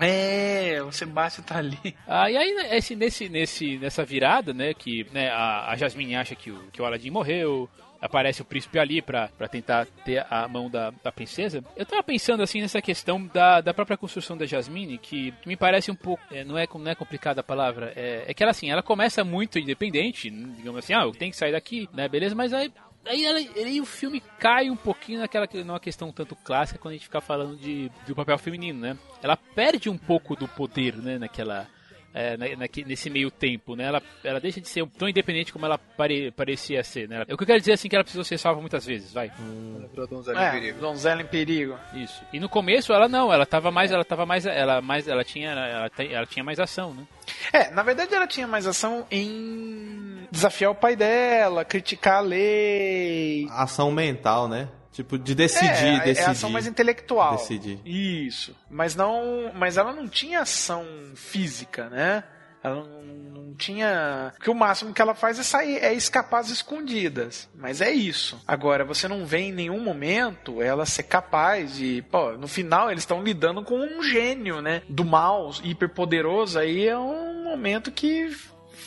É, o Sebastião tá ali. Ah, e aí, né, esse, nesse, nesse, nessa virada, né? Que né, a, a Jasmine acha que o, que o Aladdin morreu. Aparece o príncipe ali pra tentar ter a mão da, da princesa. Eu tava pensando assim nessa questão da, da própria construção da Jasmine, que, me parece um pouco. é, não, é, não é complicada a palavra. É, é que ela assim, ela começa muito independente, digamos assim, ah, eu tenho que sair daqui, né? Beleza, mas aí Aí, aí o filme cai um pouquinho naquela numa questão tanto clássica quando a gente fica falando de, do papel feminino, né? Ela perde um pouco do poder, né? Naquela é, na- naque- nesse meio tempo, né? Ela, ela deixa de ser tão independente como ela pare- parecia ser, né? O que eu quero dizer assim é que ela precisou ser salva muitas vezes, vai. Lembrou Donzela em É, Perigo. Donzela em Perigo. Isso. E no começo ela não, ela tava mais, ela tava mais, ela mais, ela tinha, ela, ela tinha mais ação, né? É, na verdade ela tinha mais ação em desafiar o pai dela, criticar a lei. Ação mental, né? Tipo, de decidir, é, decidir. é ação mais intelectual. Decidir. Isso. Mas não, mas ela não tinha ação física, né? Ela não, não tinha. Porque o máximo que ela faz é sair, é escapar às escondidas. Mas é isso. Agora, você não vê em nenhum momento ela ser capaz de. Pô, no final eles estão lidando com um gênio, né? Do mal, hiperpoderoso. Aí é um momento que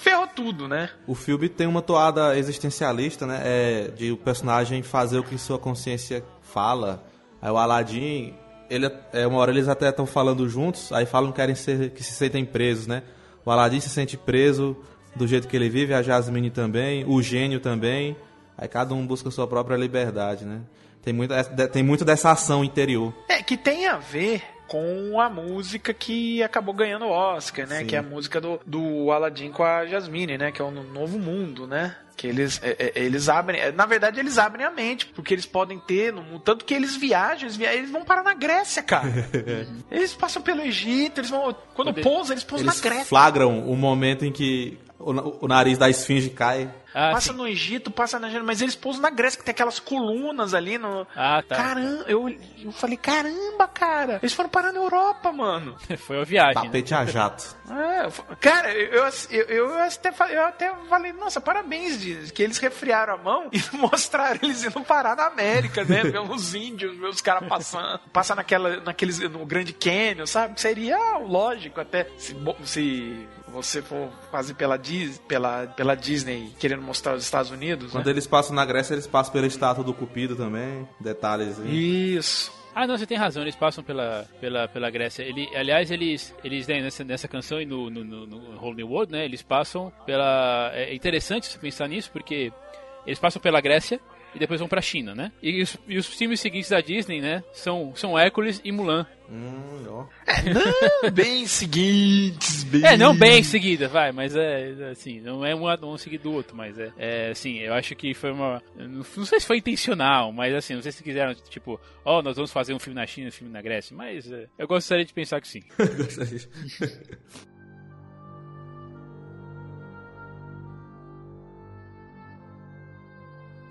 ferrou tudo, né? O filme tem uma toada existencialista, né? É, de o personagem fazer o que sua consciência fala. Aí o Aladdin, ele, é, uma hora eles até estão falando juntos, aí falam que querem ser, que se sentem presos, né? O Aladdin se sente preso do jeito que ele vive, a Jasmine também, o gênio também. Aí cada um busca sua própria liberdade, né? Tem muito, tem muito dessa ação interior. É, que tem a ver com a música que acabou ganhando o Oscar, né? Sim. Que é a música do, do Aladdin com a Jasmine, né? Que é o Novo Mundo, né? Que eles, é, é, eles abrem. é, Na verdade, eles abrem a mente, porque eles podem ter. No, mundo- tanto que eles viajam, eles, viajam, eles vão parar na Grécia, cara. eles passam pelo Egito, eles vão. Quando Quando pousam, eles pousam Eles na Grécia. flagram o momento em que o, o nariz da esfinge cai. Ah, Passa sim. no Egito, passa na mas eles pousam na Grécia, que tem aquelas colunas ali no. Ah, tá. Caramba, eu, eu falei, caramba, cara. Eles foram parar na Europa, mano. Foi uma viagem. né? Tapete a jato. É, cara, eu, eu, eu, eu até, eu até falei, nossa, parabéns, triste que eles resfriaram a mão e mostraram eles indo parar na América, né? Ver os índios, ver os caras passando, passar naquela, naqueles, no Grande Canyon, sabe? Seria lógico até se, se você for fazer pela, Dis, pela, pela Disney querendo mostrar os Estados Unidos, Quando né? eles passam na Grécia, eles passam pela estátua do Cupido também. Detalhes aí. Isso. Ah, não, você tem razão, eles passam pela, pela, pela Grécia. Ele, aliás, eles, eles né, nessa, nessa canção e no, no, no, no Whole New World, né, eles passam pela... É interessante você pensar nisso, porque eles passam pela Grécia e depois vão pra China, né? E os, e os filmes seguintes da Disney, né, são, são Hércules e Mulan. Hum, ó. Não, bem seguintes, bem... É, não bem em seguida, vai, mas é assim, não é um, um seguido do outro, mas é, é assim, eu acho que foi uma. Não não sei se foi intencional, mas assim, não sei se quiseram, tipo, ó, nós vamos fazer um filme na China, um filme na Grécia, mas é, eu gostaria de pensar que sim.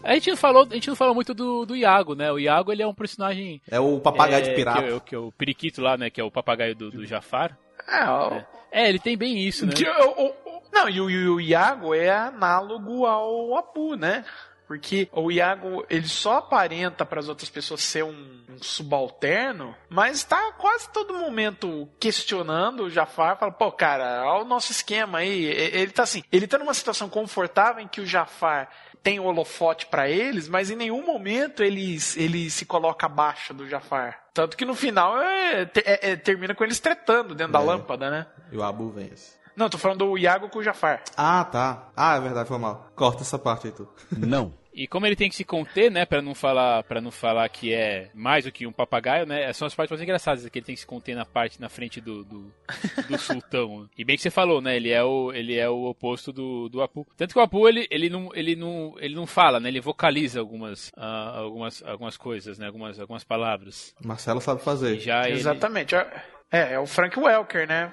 A gente não falou, a gente não falou muito do, do Iago, né? O Iago ele é um personagem. É o papagaio é, de pirata. Que, é o- que é o periquito lá, né? Que é o papagaio do, do Jafar. É, ó, É, ele tem bem isso, né? Que o- o- não, e o, e o Iago é análogo ao Apu, né? Porque o Iago, ele só aparenta para as outras pessoas ser um, um subalterno, mas tá quase todo momento questionando o Jafar, fala, pô, cara, olha o nosso esquema aí. E- Ele tá assim, ele tá numa situação confortável em que o Jafar tem holofote para eles, mas em nenhum momento ele, ele se coloca abaixo do Jafar. Tanto que no final é- é- é- termina com eles tretando dentro da É. lâmpada, né? E o Abu vence. Não, tô falando do Iago com o Jafar. Ah, tá. Ah, é verdade, foi mal. Corta essa parte aí, tu. Não. E como ele tem que se conter, né, Pra não falar, para não falar que é mais do que um papagaio, né? São as partes mais engraçadas, que ele tem que se conter na parte na frente do, do, do sultão. E bem que você falou, né? Ele é o ele é o oposto do, do Apu. Tanto que o Apu ele, ele não ele não ele não fala, né? Ele vocaliza algumas ah, algumas algumas coisas, né? Algumas algumas palavras. Marcelo sabe fazer. E já ele- Exatamente. É, é o Frank Welker, né?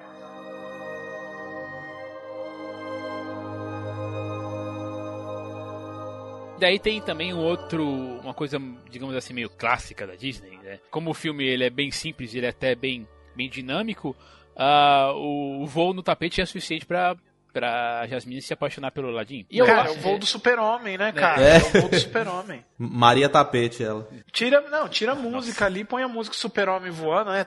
Daí tem também um outro, uma coisa, digamos assim, meio clássica da Disney, né? Como o filme ele é bem simples, ele é até bem, bem dinâmico, ah, o, o voo no tapete é suficiente pra para Jasmine se apaixonar pelo Aladdin. E eu cara, acho- é o voo do super-homem, né, cara? É. É. o voo do super-homem. Maria Tapete, ela. Tira, não, tira a música ali, põe a música super-homem voando, né?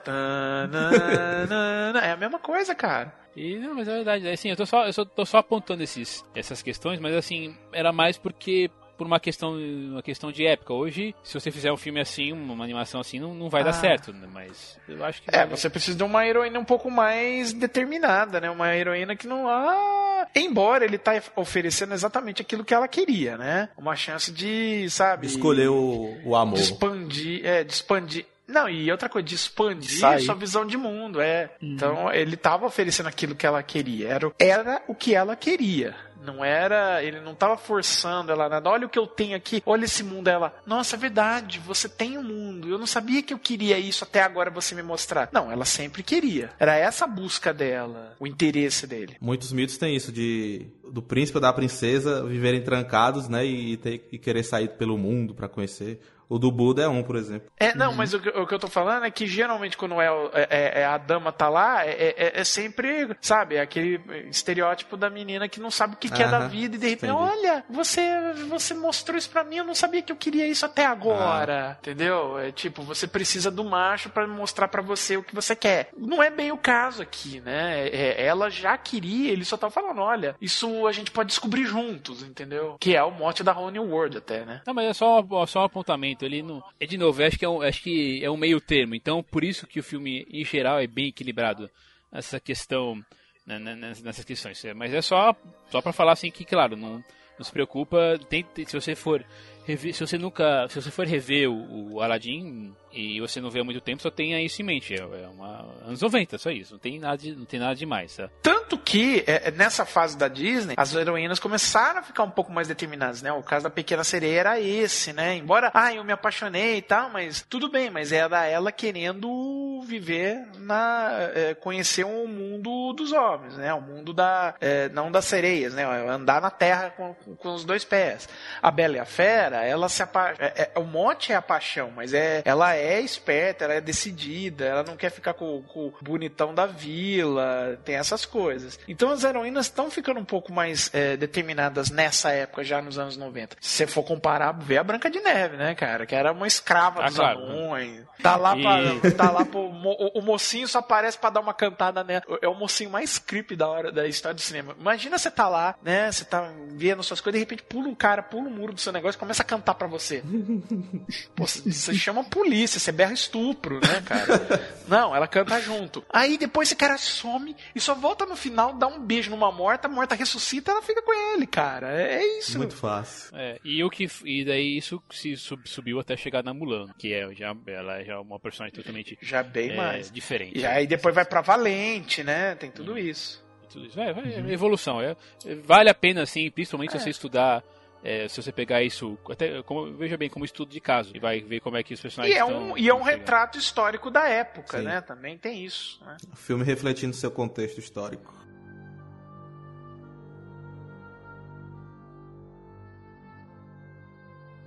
É a mesma coisa, cara. E não, mas é verdade, assim, eu tô só, eu só, tô só apontando esses, essas questões, mas assim, era mais porque por uma questão, uma questão de época. Hoje, se você fizer um filme assim, uma animação assim, não, não vai Ah. dar certo, né? Mas eu acho que É, vale. você precisa de uma heroína um pouco mais determinada, né? Uma heroína que não. Ah, embora ele tá oferecendo exatamente aquilo que ela queria, né? Uma chance de, sabe? Escolher o, o amor. de expandir, é, de expandir. Não, e outra coisa, de expandir Sair. sua visão de mundo, é. Uhum. Então, ele tava oferecendo aquilo que ela queria. Era, era o que ela queria. Não era. Ele não tava forçando ela nada. Olha o que eu tenho aqui, olha esse mundo. Ela, nossa, é verdade, você tem um mundo. Eu não sabia que eu queria isso até agora você me mostrar. Não, ela sempre queria. Era essa a busca dela, o interesse dele. Muitos mitos têm isso de do príncipe ou da princesa viverem trancados, né, e, ter, e querer sair pelo mundo pra conhecer. O do Buda é um, por exemplo. É, Uhum. não, mas o, que- o que eu tô falando é que geralmente quando é, é- é- é a dama tá lá, é, é- é sempre, sabe, é aquele estereótipo da menina que não sabe o que, que é da vida e de repente, entendi. olha, você, você mostrou isso pra mim, eu não sabia que eu queria isso até agora, entendeu? É tipo, você precisa do macho pra mostrar pra você o que você quer. Não é bem o caso aqui, né? É- ela já queria, ele só tá falando, olha, isso a gente pode descobrir juntos, entendeu? Que é o mote da New World até, né? Não, mas é só, só um apontamento. Ele não. É de novo, acho que é um, acho que é um meio termo. Então, por isso que o filme, em geral, é bem equilibrado nessa questão. né, né, ness- Nessas questões. É, Mas é só, só para falar assim que, claro, não, não se preocupa. Tem, se você for. se você nunca. Se você for rever o, o Aladdin e você não vê há muito tempo, só tenha isso em mente. É, é uma. Anos 90, só isso. Não tem nada, de, não tem nada demais, tá? Tanto que, é, é, nessa fase da Disney, as heroínas começaram a ficar um pouco mais determinadas, né? O caso da Pequena Sereia era esse, né? Embora, ah, eu me apaixonei e tal, mas tudo bem, mas era ela querendo viver na. é, conhecer o mundo dos homens, né? O mundo da. é, não das sereias, né? Andar na terra com, com- os dois pés. A Bela e a Fera ela se apa... é, é, o mote é a paixão, mas é, ela é esperta, ela é decidida, ela não quer ficar com, com o bonitão da vila, tem essas coisas. Então as heroínas estão ficando um pouco mais é, determinadas nessa época, já nos anos 90. Se você for comparar, vê a Branca de Neve, né, cara? Que era uma escrava Ah, dos claro. anões. Tá lá, E- pra, tá lá pro, o, o mocinho só aparece pra dar uma cantada nela. É o mocinho mais creepy da hora da história do cinema. Imagina você tá lá, né? Você tá vendo suas coisas, de repente pula um cara, pula um muro do seu negócio e começa a cantar pra você. Pô, você chama a polícia, você berra estupro, né, cara? Não, ela canta junto. Aí depois esse cara some e só volta no final, dá um beijo numa morta, a morta ressuscita ela fica com ele, cara. É isso. Muito fácil. É, e o que e daí isso se sub- subiu até chegar na Mulan, que é já ela é já uma personagem totalmente Já bem é, mais. diferente. E aí depois vai pra Valente, né? Tem tudo isso. Tudo isso. É, vai- é evolução. É, é- vale a pena, assim, principalmente É. se você estudar. É, se você pegar isso, até como, veja bem, como estudo de caso, e vai ver como é que os personagens E é estão- um, e é um estão retrato histórico da época, Sim. né? Também tem isso. Né? O filme refletindo seu contexto histórico.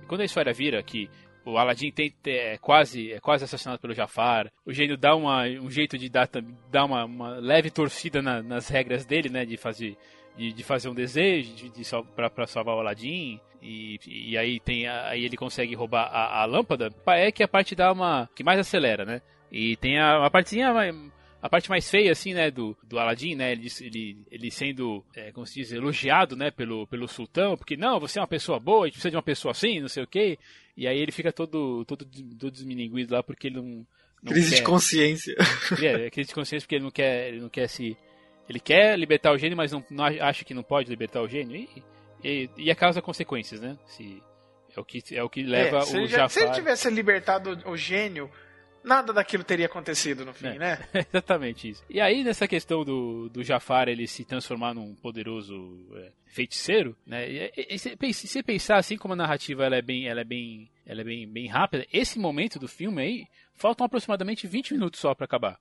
E quando a história vira que o Aladdin tem, é, quase, é quase assassinado pelo Jafar, o gênio dá uma, um jeito de dar, dar uma, uma leve torcida na- nas regras dele, né, de fazer, de, de fazer um desejo, de, de pra, pra salvar o Aladdin, e, e aí, tem a- aí ele consegue roubar a, a lâmpada, é que a parte dá uma, que mais acelera, né, e tem a, a partezinha mais, a parte mais feia, assim, né, do, do Aladdin, né, ele, ele, ele sendo, é, como se diz, elogiado, né, pelo, pelo sultão, porque, não, você é uma pessoa boa, a gente precisa de uma pessoa assim, não sei o quê, e aí ele fica todo, todo, todo desmininguido lá, porque ele não... não Crise quer, de consciência. É, é crise de consciência porque ele não quer, ele não quer se... Ele quer libertar o gênio, mas não, não acha que não pode libertar o gênio, e, e, e a causa consequências, né, se... É o que, é o que leva É, se, o já- se ele Jafar... tivesse libertado o gênio, nada daquilo teria acontecido no fim, É. né? Exatamente isso. E aí, nessa questão do, do Jafar ele se transformar num poderoso é, feiticeiro, né? E, e- e se, você pensar assim como a narrativa ela é bem, ela é bem, ela é bem, bem rápida, esse momento do filme aí faltam aproximadamente 20 minutos só pra acabar.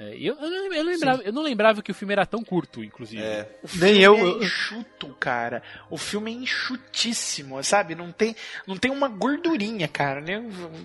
É, e eu, eu, não, eu, não lembrava, eu não lembrava que o filme era tão curto, inclusive. É. O Nem filme eu- é enxuto, cara. O filme é enxutíssimo, sabe? Não tem, não tem uma gordurinha, cara. né?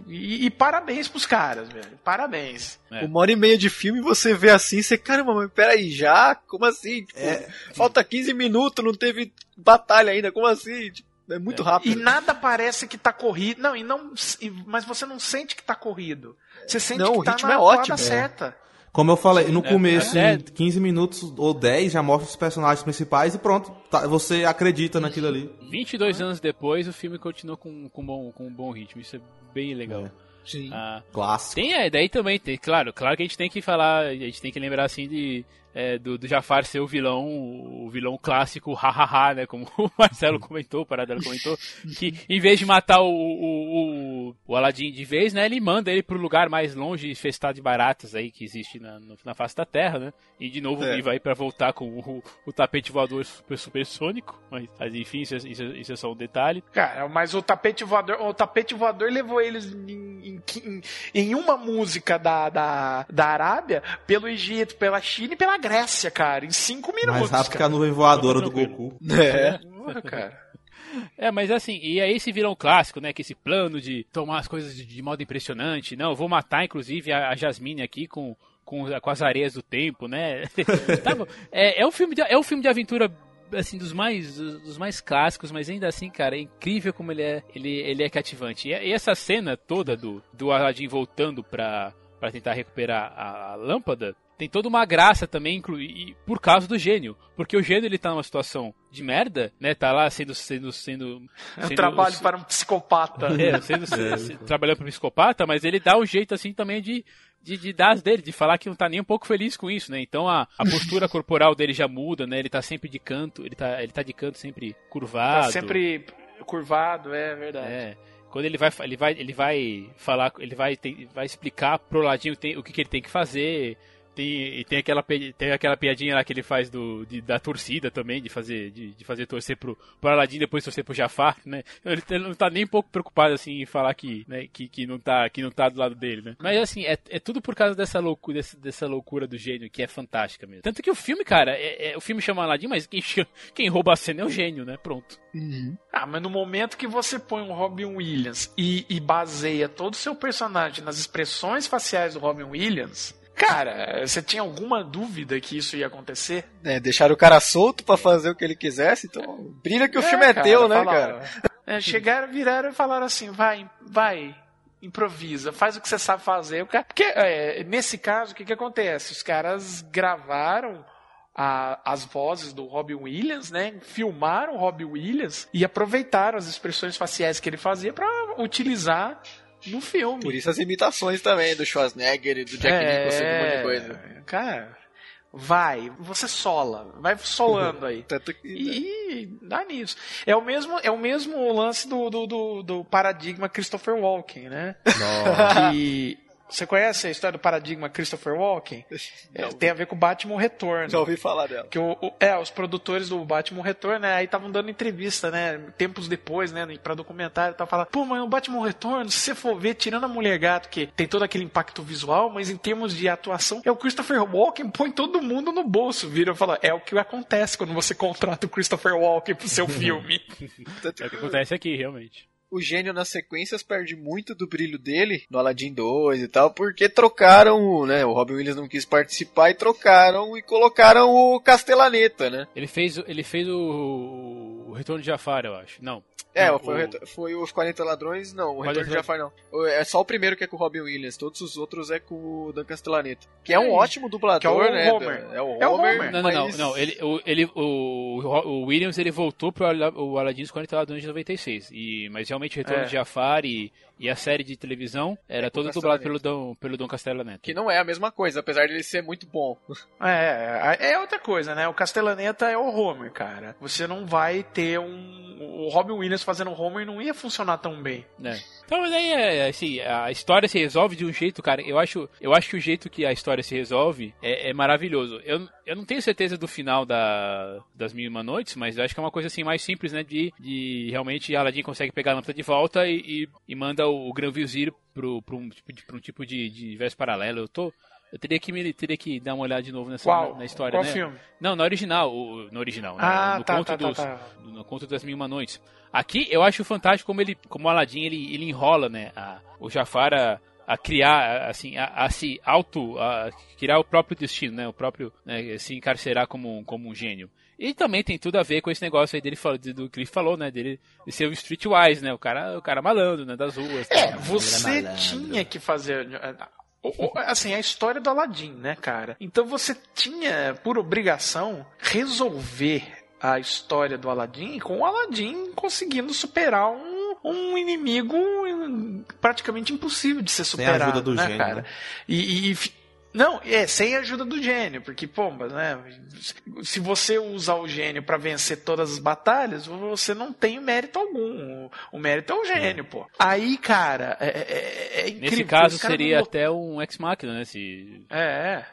E, e parabéns pros caras, velho. Parabéns. É. Uma hora e meia de filme você vê assim, você, caramba, mas peraí, já? Como assim? Tipo, É. Falta 15 minutos, não teve batalha ainda, como assim? Tipo, é muito E rápido. nada parece que tá corrido. Não, e não. e- mas você não sente que tá corrido. Você sente Não, que o tá ritmo na é ótimo. certa. Como eu falei, no É, começo, é. em 15 minutos ou 10, já mostra os personagens principais e pronto. tá- você acredita naquilo ali. 22 anos depois, o filme continua com, com, bom, com um bom ritmo. Isso é bem legal. É. Sim. Ah, Clássico. Tem, é, daí também tem, claro, claro que a gente tem que falar, a gente tem que lembrar assim de é, do, do Jafar ser o vilão, o vilão clássico, hahaha, né? Como o Marcelo comentou, o Paradela comentou, que em vez de matar o, o, o, o Aladdin de vez, né? Ele manda ele pro lugar mais longe infestado de baratas aí que existe na, na face da Terra, né? E de novo É. ele vai pra voltar com o, o tapete voador super, supersônico, mas, mas enfim, isso é, isso, é, isso é só um detalhe. Cara, mas o tapete voador, o tapete voador levou eles em, em- em- em uma música da, da, da Arábia, pelo Egito, pela China e pela Grécia, cara, em cinco minutos. Mais rápido que a nuvem voadora do. Goku. É. Porra, cara. É, mas assim, e aí esse vilão clássico, né? Que esse plano de tomar as coisas de, de modo impressionante. Não, eu vou matar, inclusive, a, a Jasmine aqui com, com, com as areias do tempo, né? Tá bom. é, é um filme de, é um filme de aventura assim dos mais dos mais clássicos, mas ainda assim, cara, é incrível como ele é ele, ele é cativante. E, e essa cena toda do do Aladdin voltando pra para tentar recuperar a, a lâmpada tem toda uma graça também, inclu- e por causa do gênio. Porque o gênio ele tá numa situação de merda, né? Tá lá sendo sendo sendo, É um sendo- trabalho para um psicopata. é, sendo, se- se- trabalhando para um psicopata, mas ele dá um jeito assim também de, de, de dar as dele, de falar que não tá nem um pouco feliz com isso, né? Então a, a postura corporal dele já muda, né? Ele tá sempre de canto, ele tá, ele tá de canto sempre curvado. Tá sempre curvado, é verdade. É. Quando ele vai, ele vai, ele vai falar, ele vai, tem- vai explicar pro Ladinho tem- o que, que ele tem que fazer. Tem, e tem aquela, tem aquela piadinha lá que ele faz do, de- da torcida também, de fazer, de, de fazer torcer pro, pro Aladdin e depois torcer pro Jafar, né? Ele, ele não tá nem um pouco preocupado, assim, em falar que, né, que, que, não tá, que não tá do lado dele, né? Mas, assim, é, é tudo por causa dessa loucura, desse- dessa loucura do gênio, que é fantástica mesmo. Tanto que o filme, cara, é, é- o filme chama Aladdin, mas quem, chama- quem rouba a cena é o gênio, né? Pronto. Ah, mas no momento que você põe um Robin Williams e, e baseia todo o seu personagem nas expressões faciais do Robin Williams, cara, você tinha alguma dúvida que isso ia acontecer? É, deixaram o cara solto pra fazer o que ele quisesse, então brilha que o filme é teu, né, falaram. cara? É, chegaram, viraram e falaram assim: vai, vai, improvisa, faz o que você sabe fazer. Cara- Porque, é, nesse caso, o que, que acontece? Os caras gravaram a- as vozes do Robin Williams, né? Filmaram o Robin Williams e aproveitaram as expressões faciais que ele fazia pra utilizar no filme. Por isso as imitações também do Schwarzenegger e do Jack Nicholson e um monte de coisa. É, Cara, vai, você sola, vai solando aí. Tanto que. E dá nisso. É o mesmo, é o mesmo lance do, do, do, do paradigma Christopher Walken, né? Que você conhece a história do paradigma Christopher Walken? É, tem a ver com o Batman Retorno. Já ouvi falar dela. Que o, o- é, os produtores do Batman Retorno, né, aí estavam dando entrevista, né, tempos depois, né, pra documentário, tava falando, pô, mas o Batman Retorno, se você for ver, tirando a Mulher Gato, que tem todo aquele impacto visual, mas em termos de atuação, é o Christopher Walken põe todo mundo no bolso, vira e fala, é o que acontece quando você contrata o Christopher Walken pro seu filme. É o que acontece aqui, realmente. O gênio nas sequências perde muito do brilho dele no Aladdin 2 e tal, porque trocaram, o, né? O Robin Williams não quis participar e trocaram e colocaram o Castellaneta, né? Ele fez, ele fez o, o Retorno de Jafar, eu acho. Não. É, Não, foi, o... foi os 40 Ladrões, não, o Retorno de Jafar não. É só o primeiro que é com o Robin Williams, todos os outros é com o Dan Castellaneta. Que é um É isso. ótimo dublador, Que é o né? Homer. É o É o Homer, Homer. Não, não, não, mas- não. Ele, o, ele, o, o Williams ele voltou pro Aladdin dos 40 Ladrões de 96. E, mas realmente o Retorno É. de Jafar e, e a série de televisão era todo dublado pelo Dom, pelo Dom Castellaneta. Que não é a mesma coisa, apesar de ele ser muito bom. É, é outra coisa, né? O Castellaneta é o Homer, cara. Você não vai ter um. O Robin Williams fazendo o Homer não ia funcionar tão bem. né? Então, mas aí, é, assim, a história se resolve de um jeito, cara. Eu acho, eu acho que o jeito que a história se resolve é, é maravilhoso. Eu, eu não tenho certeza do final da, das Mil e Uma Noites, mas eu acho que é uma coisa assim mais simples, né? De, de realmente Aladdin consegue pegar a lâmpada de volta e, e, e manda o, o Gran Vizir pro, pro um tipo de, pro um tipo de, de universo paralelo. Eu tô. Eu teria que, me, teria que dar uma olhada de novo nessa Qual? na, história, Qual né? filme? Não, na original, o, no original, né? Ah, no tá, conto tá, tá, dos, tá. no conto das Mil Uma Noites. Aqui eu acho fantástico como ele, como o Aladdin ele, ele enrola, né, a- o Jafar a, a criar, assim, a, a se auto, a criar o próprio destino, né, o próprio, né, se encarcerar como, como um gênio. E também tem tudo a ver com esse negócio aí dele do que ele falou, né, dele de ser o streetwise, né, o cara, o cara malandro, né, das ruas. É, tal. você tinha que fazer. Assim, a história do Aladdin, né, cara? Então você tinha, por obrigação, resolver a história do Aladdin com o Aladdin conseguindo superar um, um inimigo praticamente impossível de ser Sem a superado, ajuda do né, gênio, cara? né? E, e não, é sem a ajuda do gênio, porque pomba, né? Se você usar o gênio pra vencer todas as batalhas, você não tem mérito algum. O, o mérito é o gênio, pô. Aí, cara, é, é- é incrível. Nesse caso seria não- até um ex-máquina, né, se... É, é.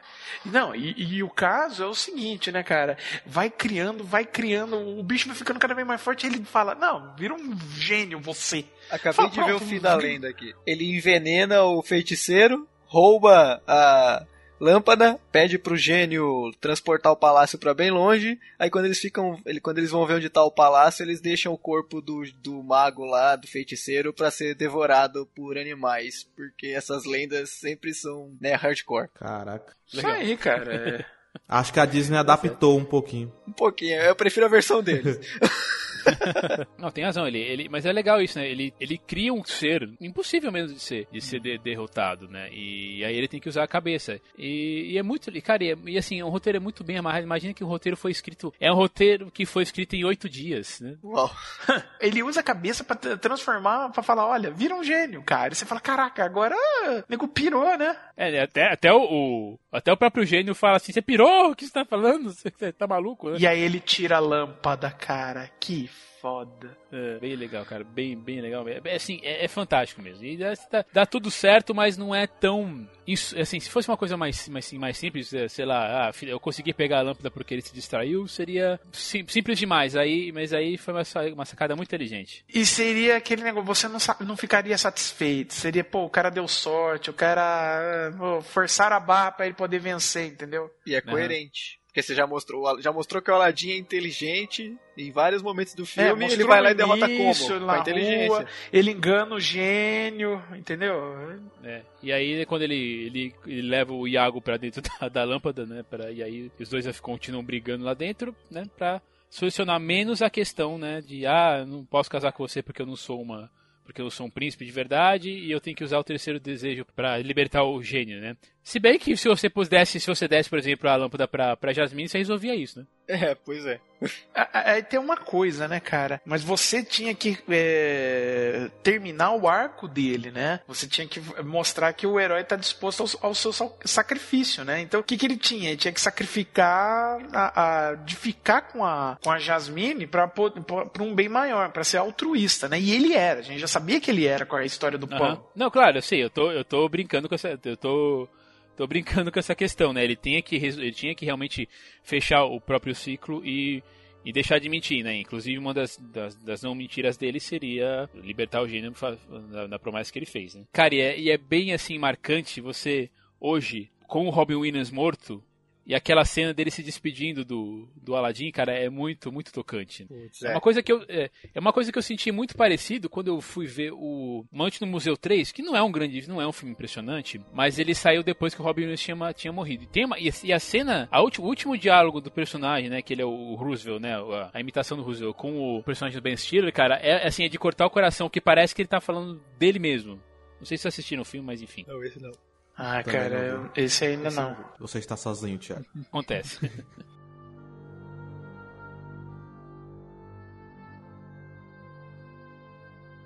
Não, e, e o caso é o seguinte, né, cara? Vai criando, vai criando, o bicho vai ficando cada vez mais forte, ele fala, não, vira um gênio você. Acabei Fala, de ver o fim da lenda aqui. Ele envenena o feiticeiro, rouba a lâmpada, pede pro gênio transportar o palácio pra bem longe. Aí quando eles ficam, ele, quando eles vão ver onde tá o palácio, eles deixam o corpo do, do mago lá, do feiticeiro, pra ser devorado por animais, porque essas lendas sempre são, né, hardcore. Caraca. Isso aí, cara. é. Acho que a Disney adaptou um pouquinho. Um pouquinho, eu prefiro a versão deles. Não, tem razão, ele, ele, mas é legal isso, né? Ele, ele cria um ser impossível mesmo de ser, de ser de- derrotado, né? E aí ele tem que usar a cabeça. E, e é muito, e, cara, e, é- e assim, o roteiro é muito bem amarrado. Imagina que o roteiro foi escrito, é um roteiro que foi escrito em oito dias, né? Uau. Ele usa a cabeça pra tra- transformar, pra falar, olha, vira um gênio, cara. E você fala, caraca, agora o nego pirou, né? É, né, até, até o, o- até o próprio gênio fala assim, você pirou? O que você tá falando? Você, você tá maluco, né? E aí ele tira a lâmpada, cara. Que foda. É, bem legal, cara. Bem, bem legal. É, é, assim, é, é fantástico mesmo. E dá, dá- dá tudo certo, mas não é tão. Isso, assim, se fosse uma coisa mais, mais, mais simples, é, sei lá, ah, eu consegui pegar a lâmpada porque ele se distraiu, seria sim- simples demais. Aí, mas aí foi uma, uma sacada muito inteligente. E seria aquele negócio, você não, não ficaria satisfeito. Seria, pô, o cara deu sorte, o cara. Pô, forçar a barra pra ele poder vencer, entendeu? E é coerente. Porque você já mostrou, já mostrou que o Aladdin é inteligente em vários momentos do filme, ele É, mostrou vai lá e derrota início, como? Com na a inteligência. rua, ele engana o gênio, entendeu? É. E aí, quando ele, ele, ele leva o Iago pra dentro da, da lâmpada, né? Pra, e aí os dois continuam brigando lá dentro, né? Pra solucionar menos a questão, né? De, ah, eu não posso casar com você porque eu não sou uma. Porque eu sou um príncipe de verdade e eu tenho que usar o terceiro desejo pra libertar o gênio, né? Se bem que se você pudesse, se você desse, por exemplo, a lâmpada pra, pra Jasmine, você resolvia isso, né? É, pois é. Aí tem uma coisa, né, cara? Mas você tinha que é, terminar o arco dele, né? Você tinha que mostrar que o herói tá disposto ao, ao seu sa- sacrifício, né? Então o que, que ele tinha? Ele tinha que sacrificar a, a- de ficar com a, com a Jasmine pra, pra, pra um bem maior, pra ser altruísta, né? E ele era, a gente já sabia que ele era com a história do Aham. pão. Não, claro, eu sei, eu tô, eu tô brincando com essa. Eu tô. Tô brincando com essa questão, né? Ele tinha que, ele tinha que realmente fechar o próprio ciclo e, e deixar de mentir, né? Inclusive, uma das, das, das não mentiras dele seria libertar o gênero fa- na, na promessa que ele fez, né? Cara, e é, e é bem assim marcante você, hoje, com o Robin Williams morto. E aquela cena dele se despedindo do, do Aladdin, cara, é muito, muito tocante. É uma coisa que eu é, é uma coisa que eu senti muito parecido quando eu fui ver o Mante no Museu 3, que não é um grande, não é um filme impressionante, mas ele saiu depois que o Robin Williams tinha, tinha morrido. E, tem uma, e, a- e a cena, a ulti- o último diálogo do personagem, né, que ele é o Roosevelt, né, a, a imitação do Roosevelt com o personagem do Ben Stiller, cara, é assim, é de cortar o coração, que parece que ele tá falando dele mesmo. Não sei se vocês assistiram o filme, mas enfim, Não, esse não. Ah, Também cara, não esse ainda não. Você está sozinho, Thiago. acontece.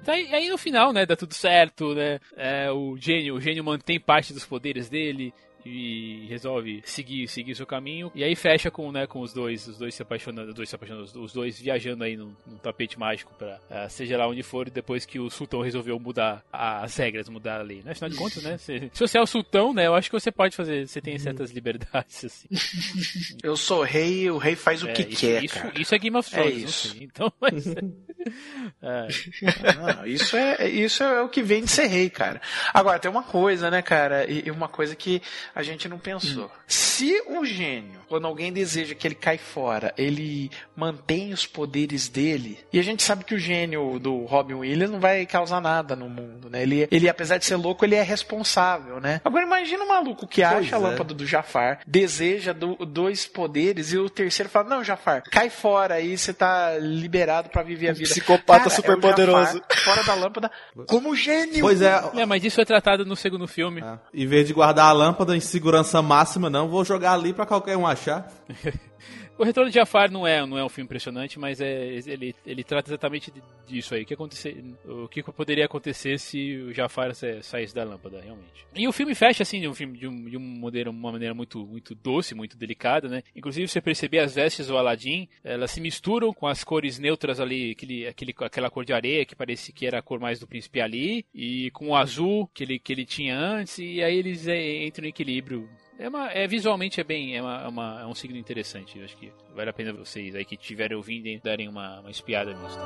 Daí, aí no final, né, dá tudo certo, né? É, o gênio, o gênio mantém parte dos poderes dele e resolve seguir, seguir seu caminho. E aí fecha com, né, com os dois, os dois se apaixonando, os dois se apaixonando, os- dois viajando aí num, num tapete mágico para seja lá onde for, depois que o sultão resolveu mudar as regras, mudar a lei. Né? Afinal de contas, né? Se, se você é o sultão, né, eu acho que você pode fazer, você tem certas liberdades assim. Eu sou rei, o rei faz o É, que isso, quer, isso, cara. isso é Game of É Thrones, não isso. sei. Então, mas, é, Não, isso é, isso é o que vem de ser rei, cara. Agora, tem uma coisa, né, cara? E, e uma coisa que a gente não pensou. Se o gênio, quando alguém deseja que ele cai fora, ele mantém os poderes dele, e a gente sabe que o gênio do Robin Williams não vai causar nada no mundo, né? Ele, ele apesar de ser louco, ele é responsável, né? Agora, imagina um maluco que acha a é. lâmpada do Jafar, deseja do- dois poderes, e o terceiro fala, não, Jafar, cai fora aí, você tá liberado pra viver a Um vida. psicopata Cara, super é o Jafar poderoso. Fora da lâmpada, como gênio. Pois é, É, mas isso é tratado no segundo filme. É. Em vez de guardar a lâmpada em segurança máxima, não, vou jogar ali pra qualquer um achar. O Retorno de Jafar não é, não é um filme impressionante, mas é, ele, ele trata exatamente disso aí. O que, acontecer, o que poderia acontecer se o Jafar sa- saísse da lâmpada, realmente. E o filme fecha, assim, de um filme de, um, de um modelo, uma maneira muito, muito doce, muito delicada, né? Inclusive, você perceber as vestes do Aladdin, elas se misturam com as cores neutras ali, aquele, aquele, aquela cor de areia que parece que era a cor mais do Príncipe Ali, e com o azul que ele, que ele tinha antes, e aí eles é, entram em equilíbrio é, uma, é visualmente é bem é, uma, é uma- é um signo interessante. Acho que vale a pena vocês aí que estiverem ouvindo darem uma, uma espiada nisso.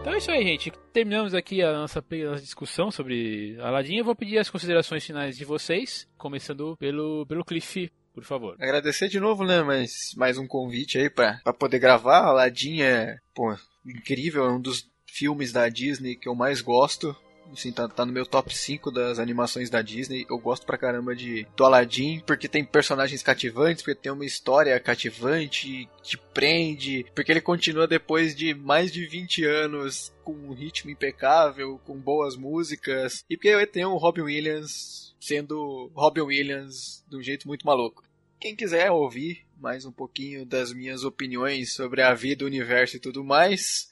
Então é isso aí, gente. Terminamos aqui a nossa, a nossa discussão sobre Aladdin. Eu vou pedir as considerações finais de vocês, começando pelo, pelo Cliff, por favor. Agradecer de novo, né? Mas mais um convite aí pra poder gravar. Aladdin é, pô, incrível. É um dos filmes da Disney que eu mais gosto. Assim, tá, tá no meu top 5 das animações da Disney. Eu gosto pra caramba de do Aladdin, porque tem personagens cativantes, porque tem uma história cativante, te prende, porque ele continua depois de mais de 20 anos com um ritmo impecável, com boas músicas, e porque tem o Robin Williams sendo Robin Williams de um jeito muito maluco. Quem quiser ouvir mais um pouquinho das minhas opiniões sobre a vida, o universo e tudo mais,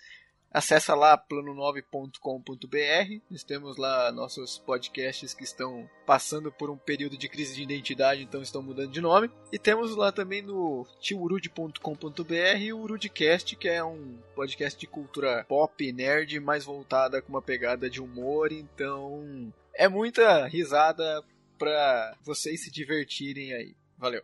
Acessa lá plano9.com.br. Nós temos lá nossos podcasts que estão passando por um período de crise de identidade, então estão mudando de nome. E temos lá também no tiurude.com.br o Urudcast, que é um podcast de cultura pop, nerd, mais voltada com uma pegada de humor. Então é muita risada pra vocês se divertirem aí. Valeu.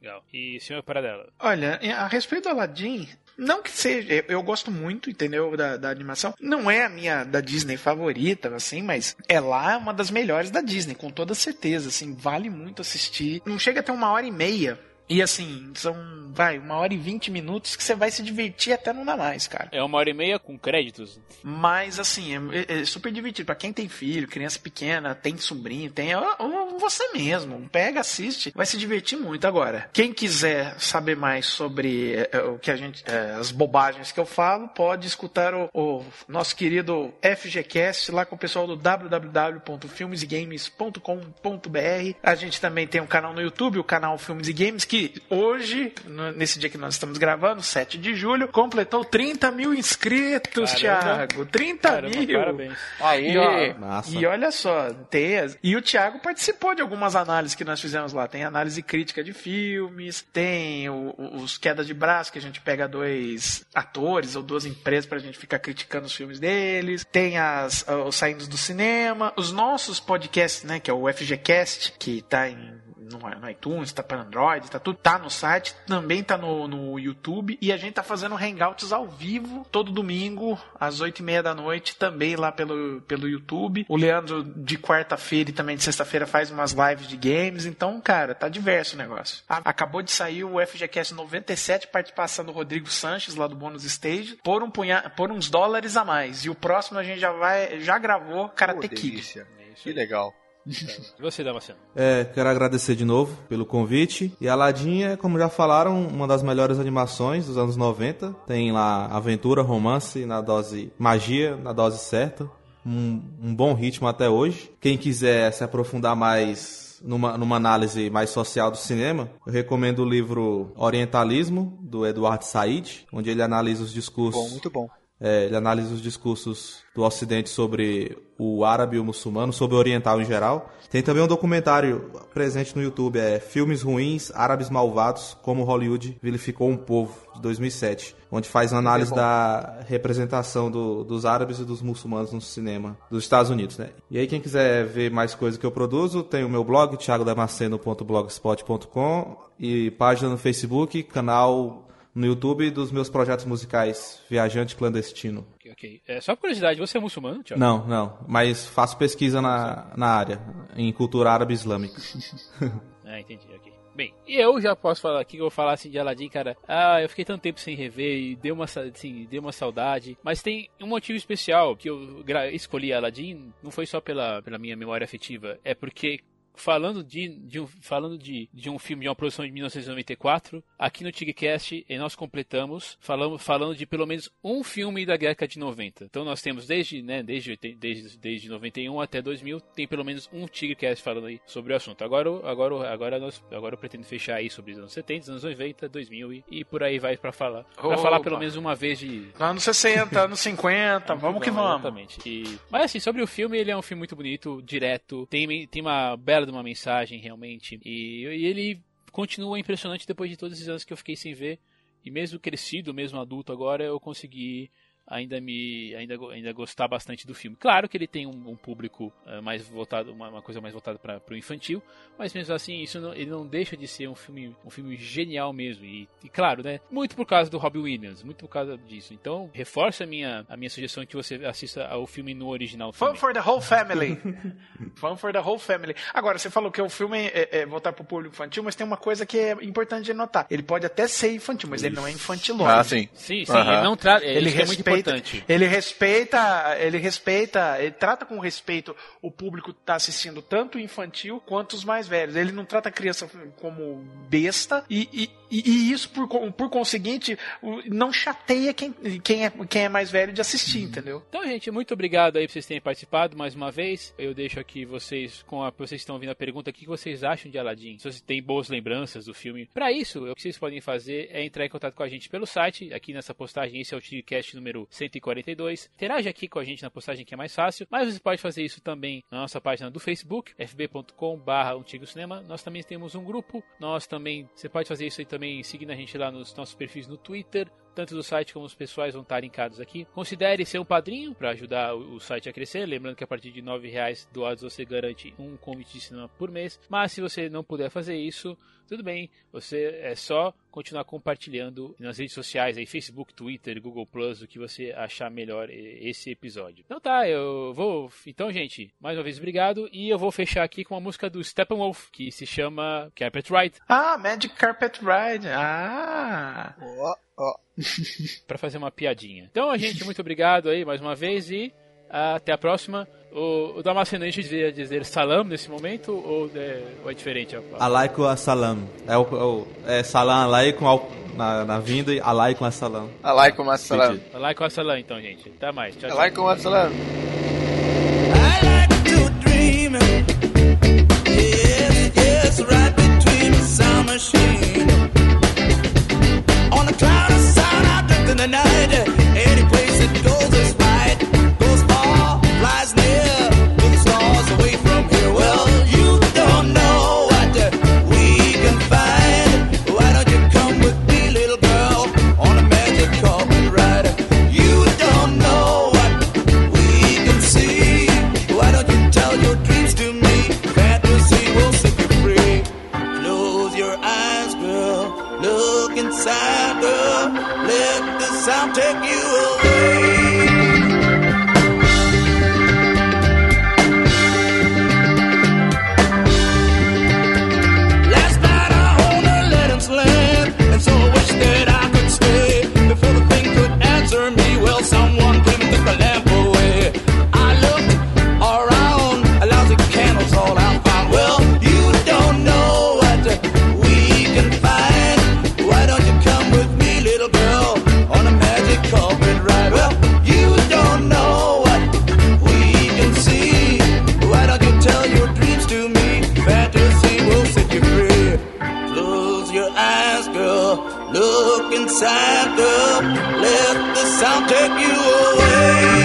Legal. E senhor Paradela? Olha, a respeito do Aladdin, não que seja, eu, gosto muito, entendeu, da, da animação. Não é a minha da Disney favorita, assim, mas é lá uma das melhores da Disney, com toda certeza, assim, vale muito assistir. Não chega até uma hora e meia. E assim, são, vai, uma hora e vinte minutos que você vai se divertir até não dá mais, cara. É uma hora e meia com créditos. Mas, assim, é, é super divertido. Pra quem tem filho, criança pequena, tem sobrinho, tem. Ou você mesmo. Pega, assiste, vai se divertir muito. Agora, quem quiser saber mais sobre é, o que a gente. É, as bobagens que eu falo, pode escutar o, o nosso querido FGCast lá com o pessoal do www.filmesegames.com.br. A gente também tem um canal no YouTube, o canal Filmes e Games, que hoje, nesse dia que nós estamos gravando, 7 de julho, completou 30 mil inscritos, Caramba. Thiago. 30 Caramba, mil. parabéns. Aí, E, ó, Massa. e olha só, tem e o Thiago participou de algumas análises que nós fizemos lá. Tem análise crítica de filmes, tem o- o- os quedas de braço, que a gente pega dois atores ou duas empresas pra gente ficar criticando os filmes deles. Tem as, os saindo do cinema, os nossos podcasts, né, que é o FGCast, que tá em no, no iTunes, tá para Android, tá tudo, tá no site, também tá no, no YouTube e a gente tá fazendo hangouts ao vivo todo domingo às oito e meia da noite, também lá pelo, pelo YouTube. O Leandro de quarta-feira e também de sexta-feira faz umas lives de games, então, cara, tá diverso o negócio. Acabou de sair o FGCast 97, participação do Rodrigo Sanches lá do Bônus Stage, por um punha, por uns dólares a mais. E o próximo a gente já vai, já gravou Karate Pô, Kid. delícia. Que legal. E você, Damasceno? É, quero agradecer de novo pelo convite. E Aladdin é, como já falaram, uma das melhores animações dos anos 90. Tem lá aventura, romance, na dose magia, na dose certa. Um, um bom ritmo até hoje. Quem quiser se aprofundar mais numa, numa análise mais social do cinema, eu recomendo o livro Orientalismo, do Eduardo Said, onde ele analisa os discursos Bom, muito bom. É, ele analisa os discursos do Ocidente sobre o árabe e o muçulmano, sobre o oriental em geral. Tem também um documentário presente no YouTube, é Filmes Ruins, Árabes Malvados, como Hollywood vilificou um povo, de 2007, onde faz uma análise da da representação do- dos árabes e dos muçulmanos no cinema dos Estados Unidos, né? E aí quem quiser ver mais coisas que eu produzo, tem o meu blog, thiagodamaceno.blogspot.com e página no Facebook, canal no YouTube dos meus projetos musicais Viajante Clandestino. Ok. É, só por curiosidade, você é muçulmano, Thiago? Não, não, mas faço pesquisa na, na área, em cultura árabe islâmica. Ah, entendi, ok. Bem, e eu já posso falar aqui, que eu vou falar assim de Aladdin, cara. Ah, eu fiquei tanto tempo sem rever e deu uma, assim, deu uma saudade. Mas tem um motivo especial que eu escolhi Aladdin, não foi só pela, pela minha memória afetiva, é porque falando de, de um, falando de, de um filme de uma produção de 1994, aqui no Tigcast e nós completamos falando, falando de pelo menos um filme da década de 90. Então nós temos desde, né, desde, desde, desde 91 até 2000, tem pelo menos um Tigcast falando aí sobre o assunto. Agora, agora, agora, nós, agora eu pretendo fechar aí sobre os anos 70, anos 90, 2000 e, e por aí vai pra falar. Pra falar pelo menos uma vez de, Anos 60, anos 50, vamos que vamos. Exatamente. E- Mas assim, sobre o filme, ele é um filme muito bonito, direto, tem, tem uma bela de uma mensagem, realmente. E, e ele continua impressionante depois de todos esses anos que eu fiquei sem ver. E mesmo crescido, mesmo adulto agora, eu consegui ainda me ainda, ainda gostar bastante do filme. Claro que ele tem um, um público eh, mais voltado, uma, uma coisa mais voltada para o infantil, mas mesmo assim isso não, ele não deixa de ser um filme um filme genial mesmo. E, e claro, né, muito por causa do Robbie Williams, muito por causa disso. Então reforça a minha a minha sugestão que você assista ao filme no original. Fun for the whole family. Fun for the whole family. Agora, você falou que o filme é, é voltar pro público infantil, mas tem uma coisa que é importante de notar. Ele pode até ser infantil, mas ele não é infantilóide. Ah, sim. Sim, sim, ele não trata, é, Ele isso que é muito respeita, importante. ele respeita, ele respeita, ele trata com respeito o público que tá assistindo tanto o infantil quanto os mais velhos. Ele não trata a criança como besta e, e, e- isso por, por conseguinte não chateia quem, quem, é, quem é mais velho de assistir, entendeu? Então, gente, muito obrigado aí por vocês terem participado mais uma vez. Eu deixo aqui vocês, com a vocês estão ouvindo a pergunta, o que vocês acham de Aladdin? Se vocês têm boas lembranças do filme. Para isso, o que vocês podem fazer é entrar em contato com a gente pelo site, aqui nessa postagem, esse é o Tigcast número 142. Interage aqui com a gente na postagem que é mais fácil, mas você pode fazer isso também na nossa página do Facebook, fb.com/barra Antigo Cinema. Nós também temos um grupo, nós também, você pode fazer isso aí também seguindo a gente lá nos nossos perfis no Twitter, tanto do site como os pessoais vão estar linkados aqui. Considere ser um padrinho para ajudar o site a crescer. Lembrando que a partir de R$ reais doados você garante um convite de cinema por mês. Mas se você não puder fazer isso, tudo bem. Você é só continuar compartilhando nas redes sociais aí, Facebook, Twitter, Google Plus, o que você achar melhor esse episódio. Então tá, eu vou. Então, gente, mais uma vez obrigado. E eu vou fechar aqui com a música do Steppenwolf, que se chama Carpet Ride. Ah, Magic Carpet Ride. Ah! Ó, ó. para fazer uma piadinha. Então, gente, muito obrigado aí mais uma vez e até a próxima. O, o Damasceno, a gente devia dizer salam nesse momento ou é, ou é diferente? A? Alaikum assalam. É, o, é, o, é salam alaikum ao, na, na vinda e alaikum assalam. Alaikum assalam. Alaikum assalam, então, gente. Até mais. Tchau, tchau. Alaikum assalam. Girl. Let the sound take you away.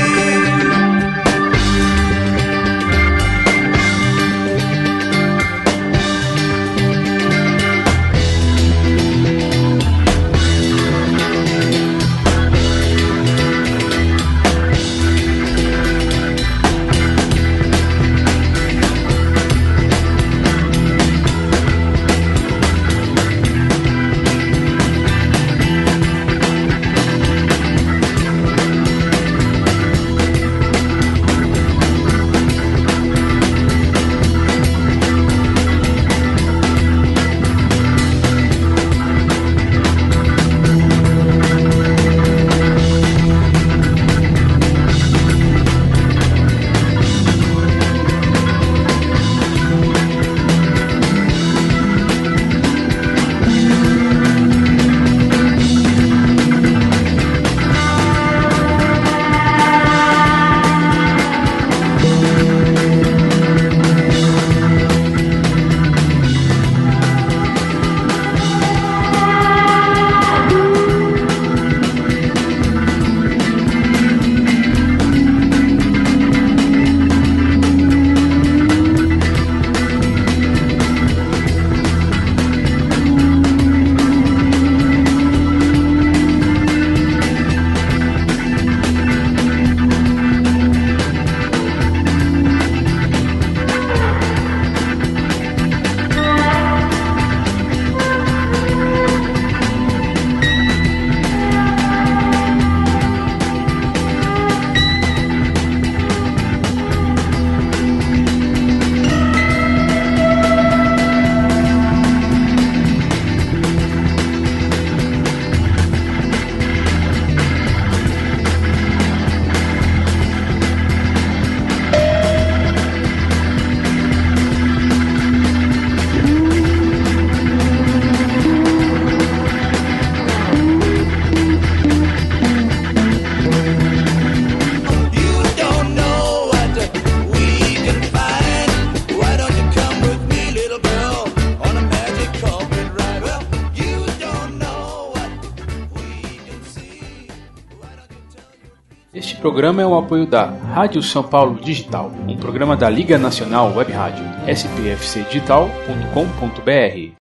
Programa é o apoio da Rádio São Paulo Digital, um programa da Liga Nacional Web Rádio, spfcdigital.com.br.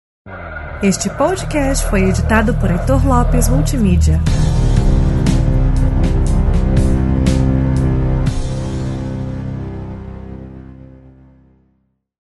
Este podcast foi editado por Heitor Lopes Multimídia.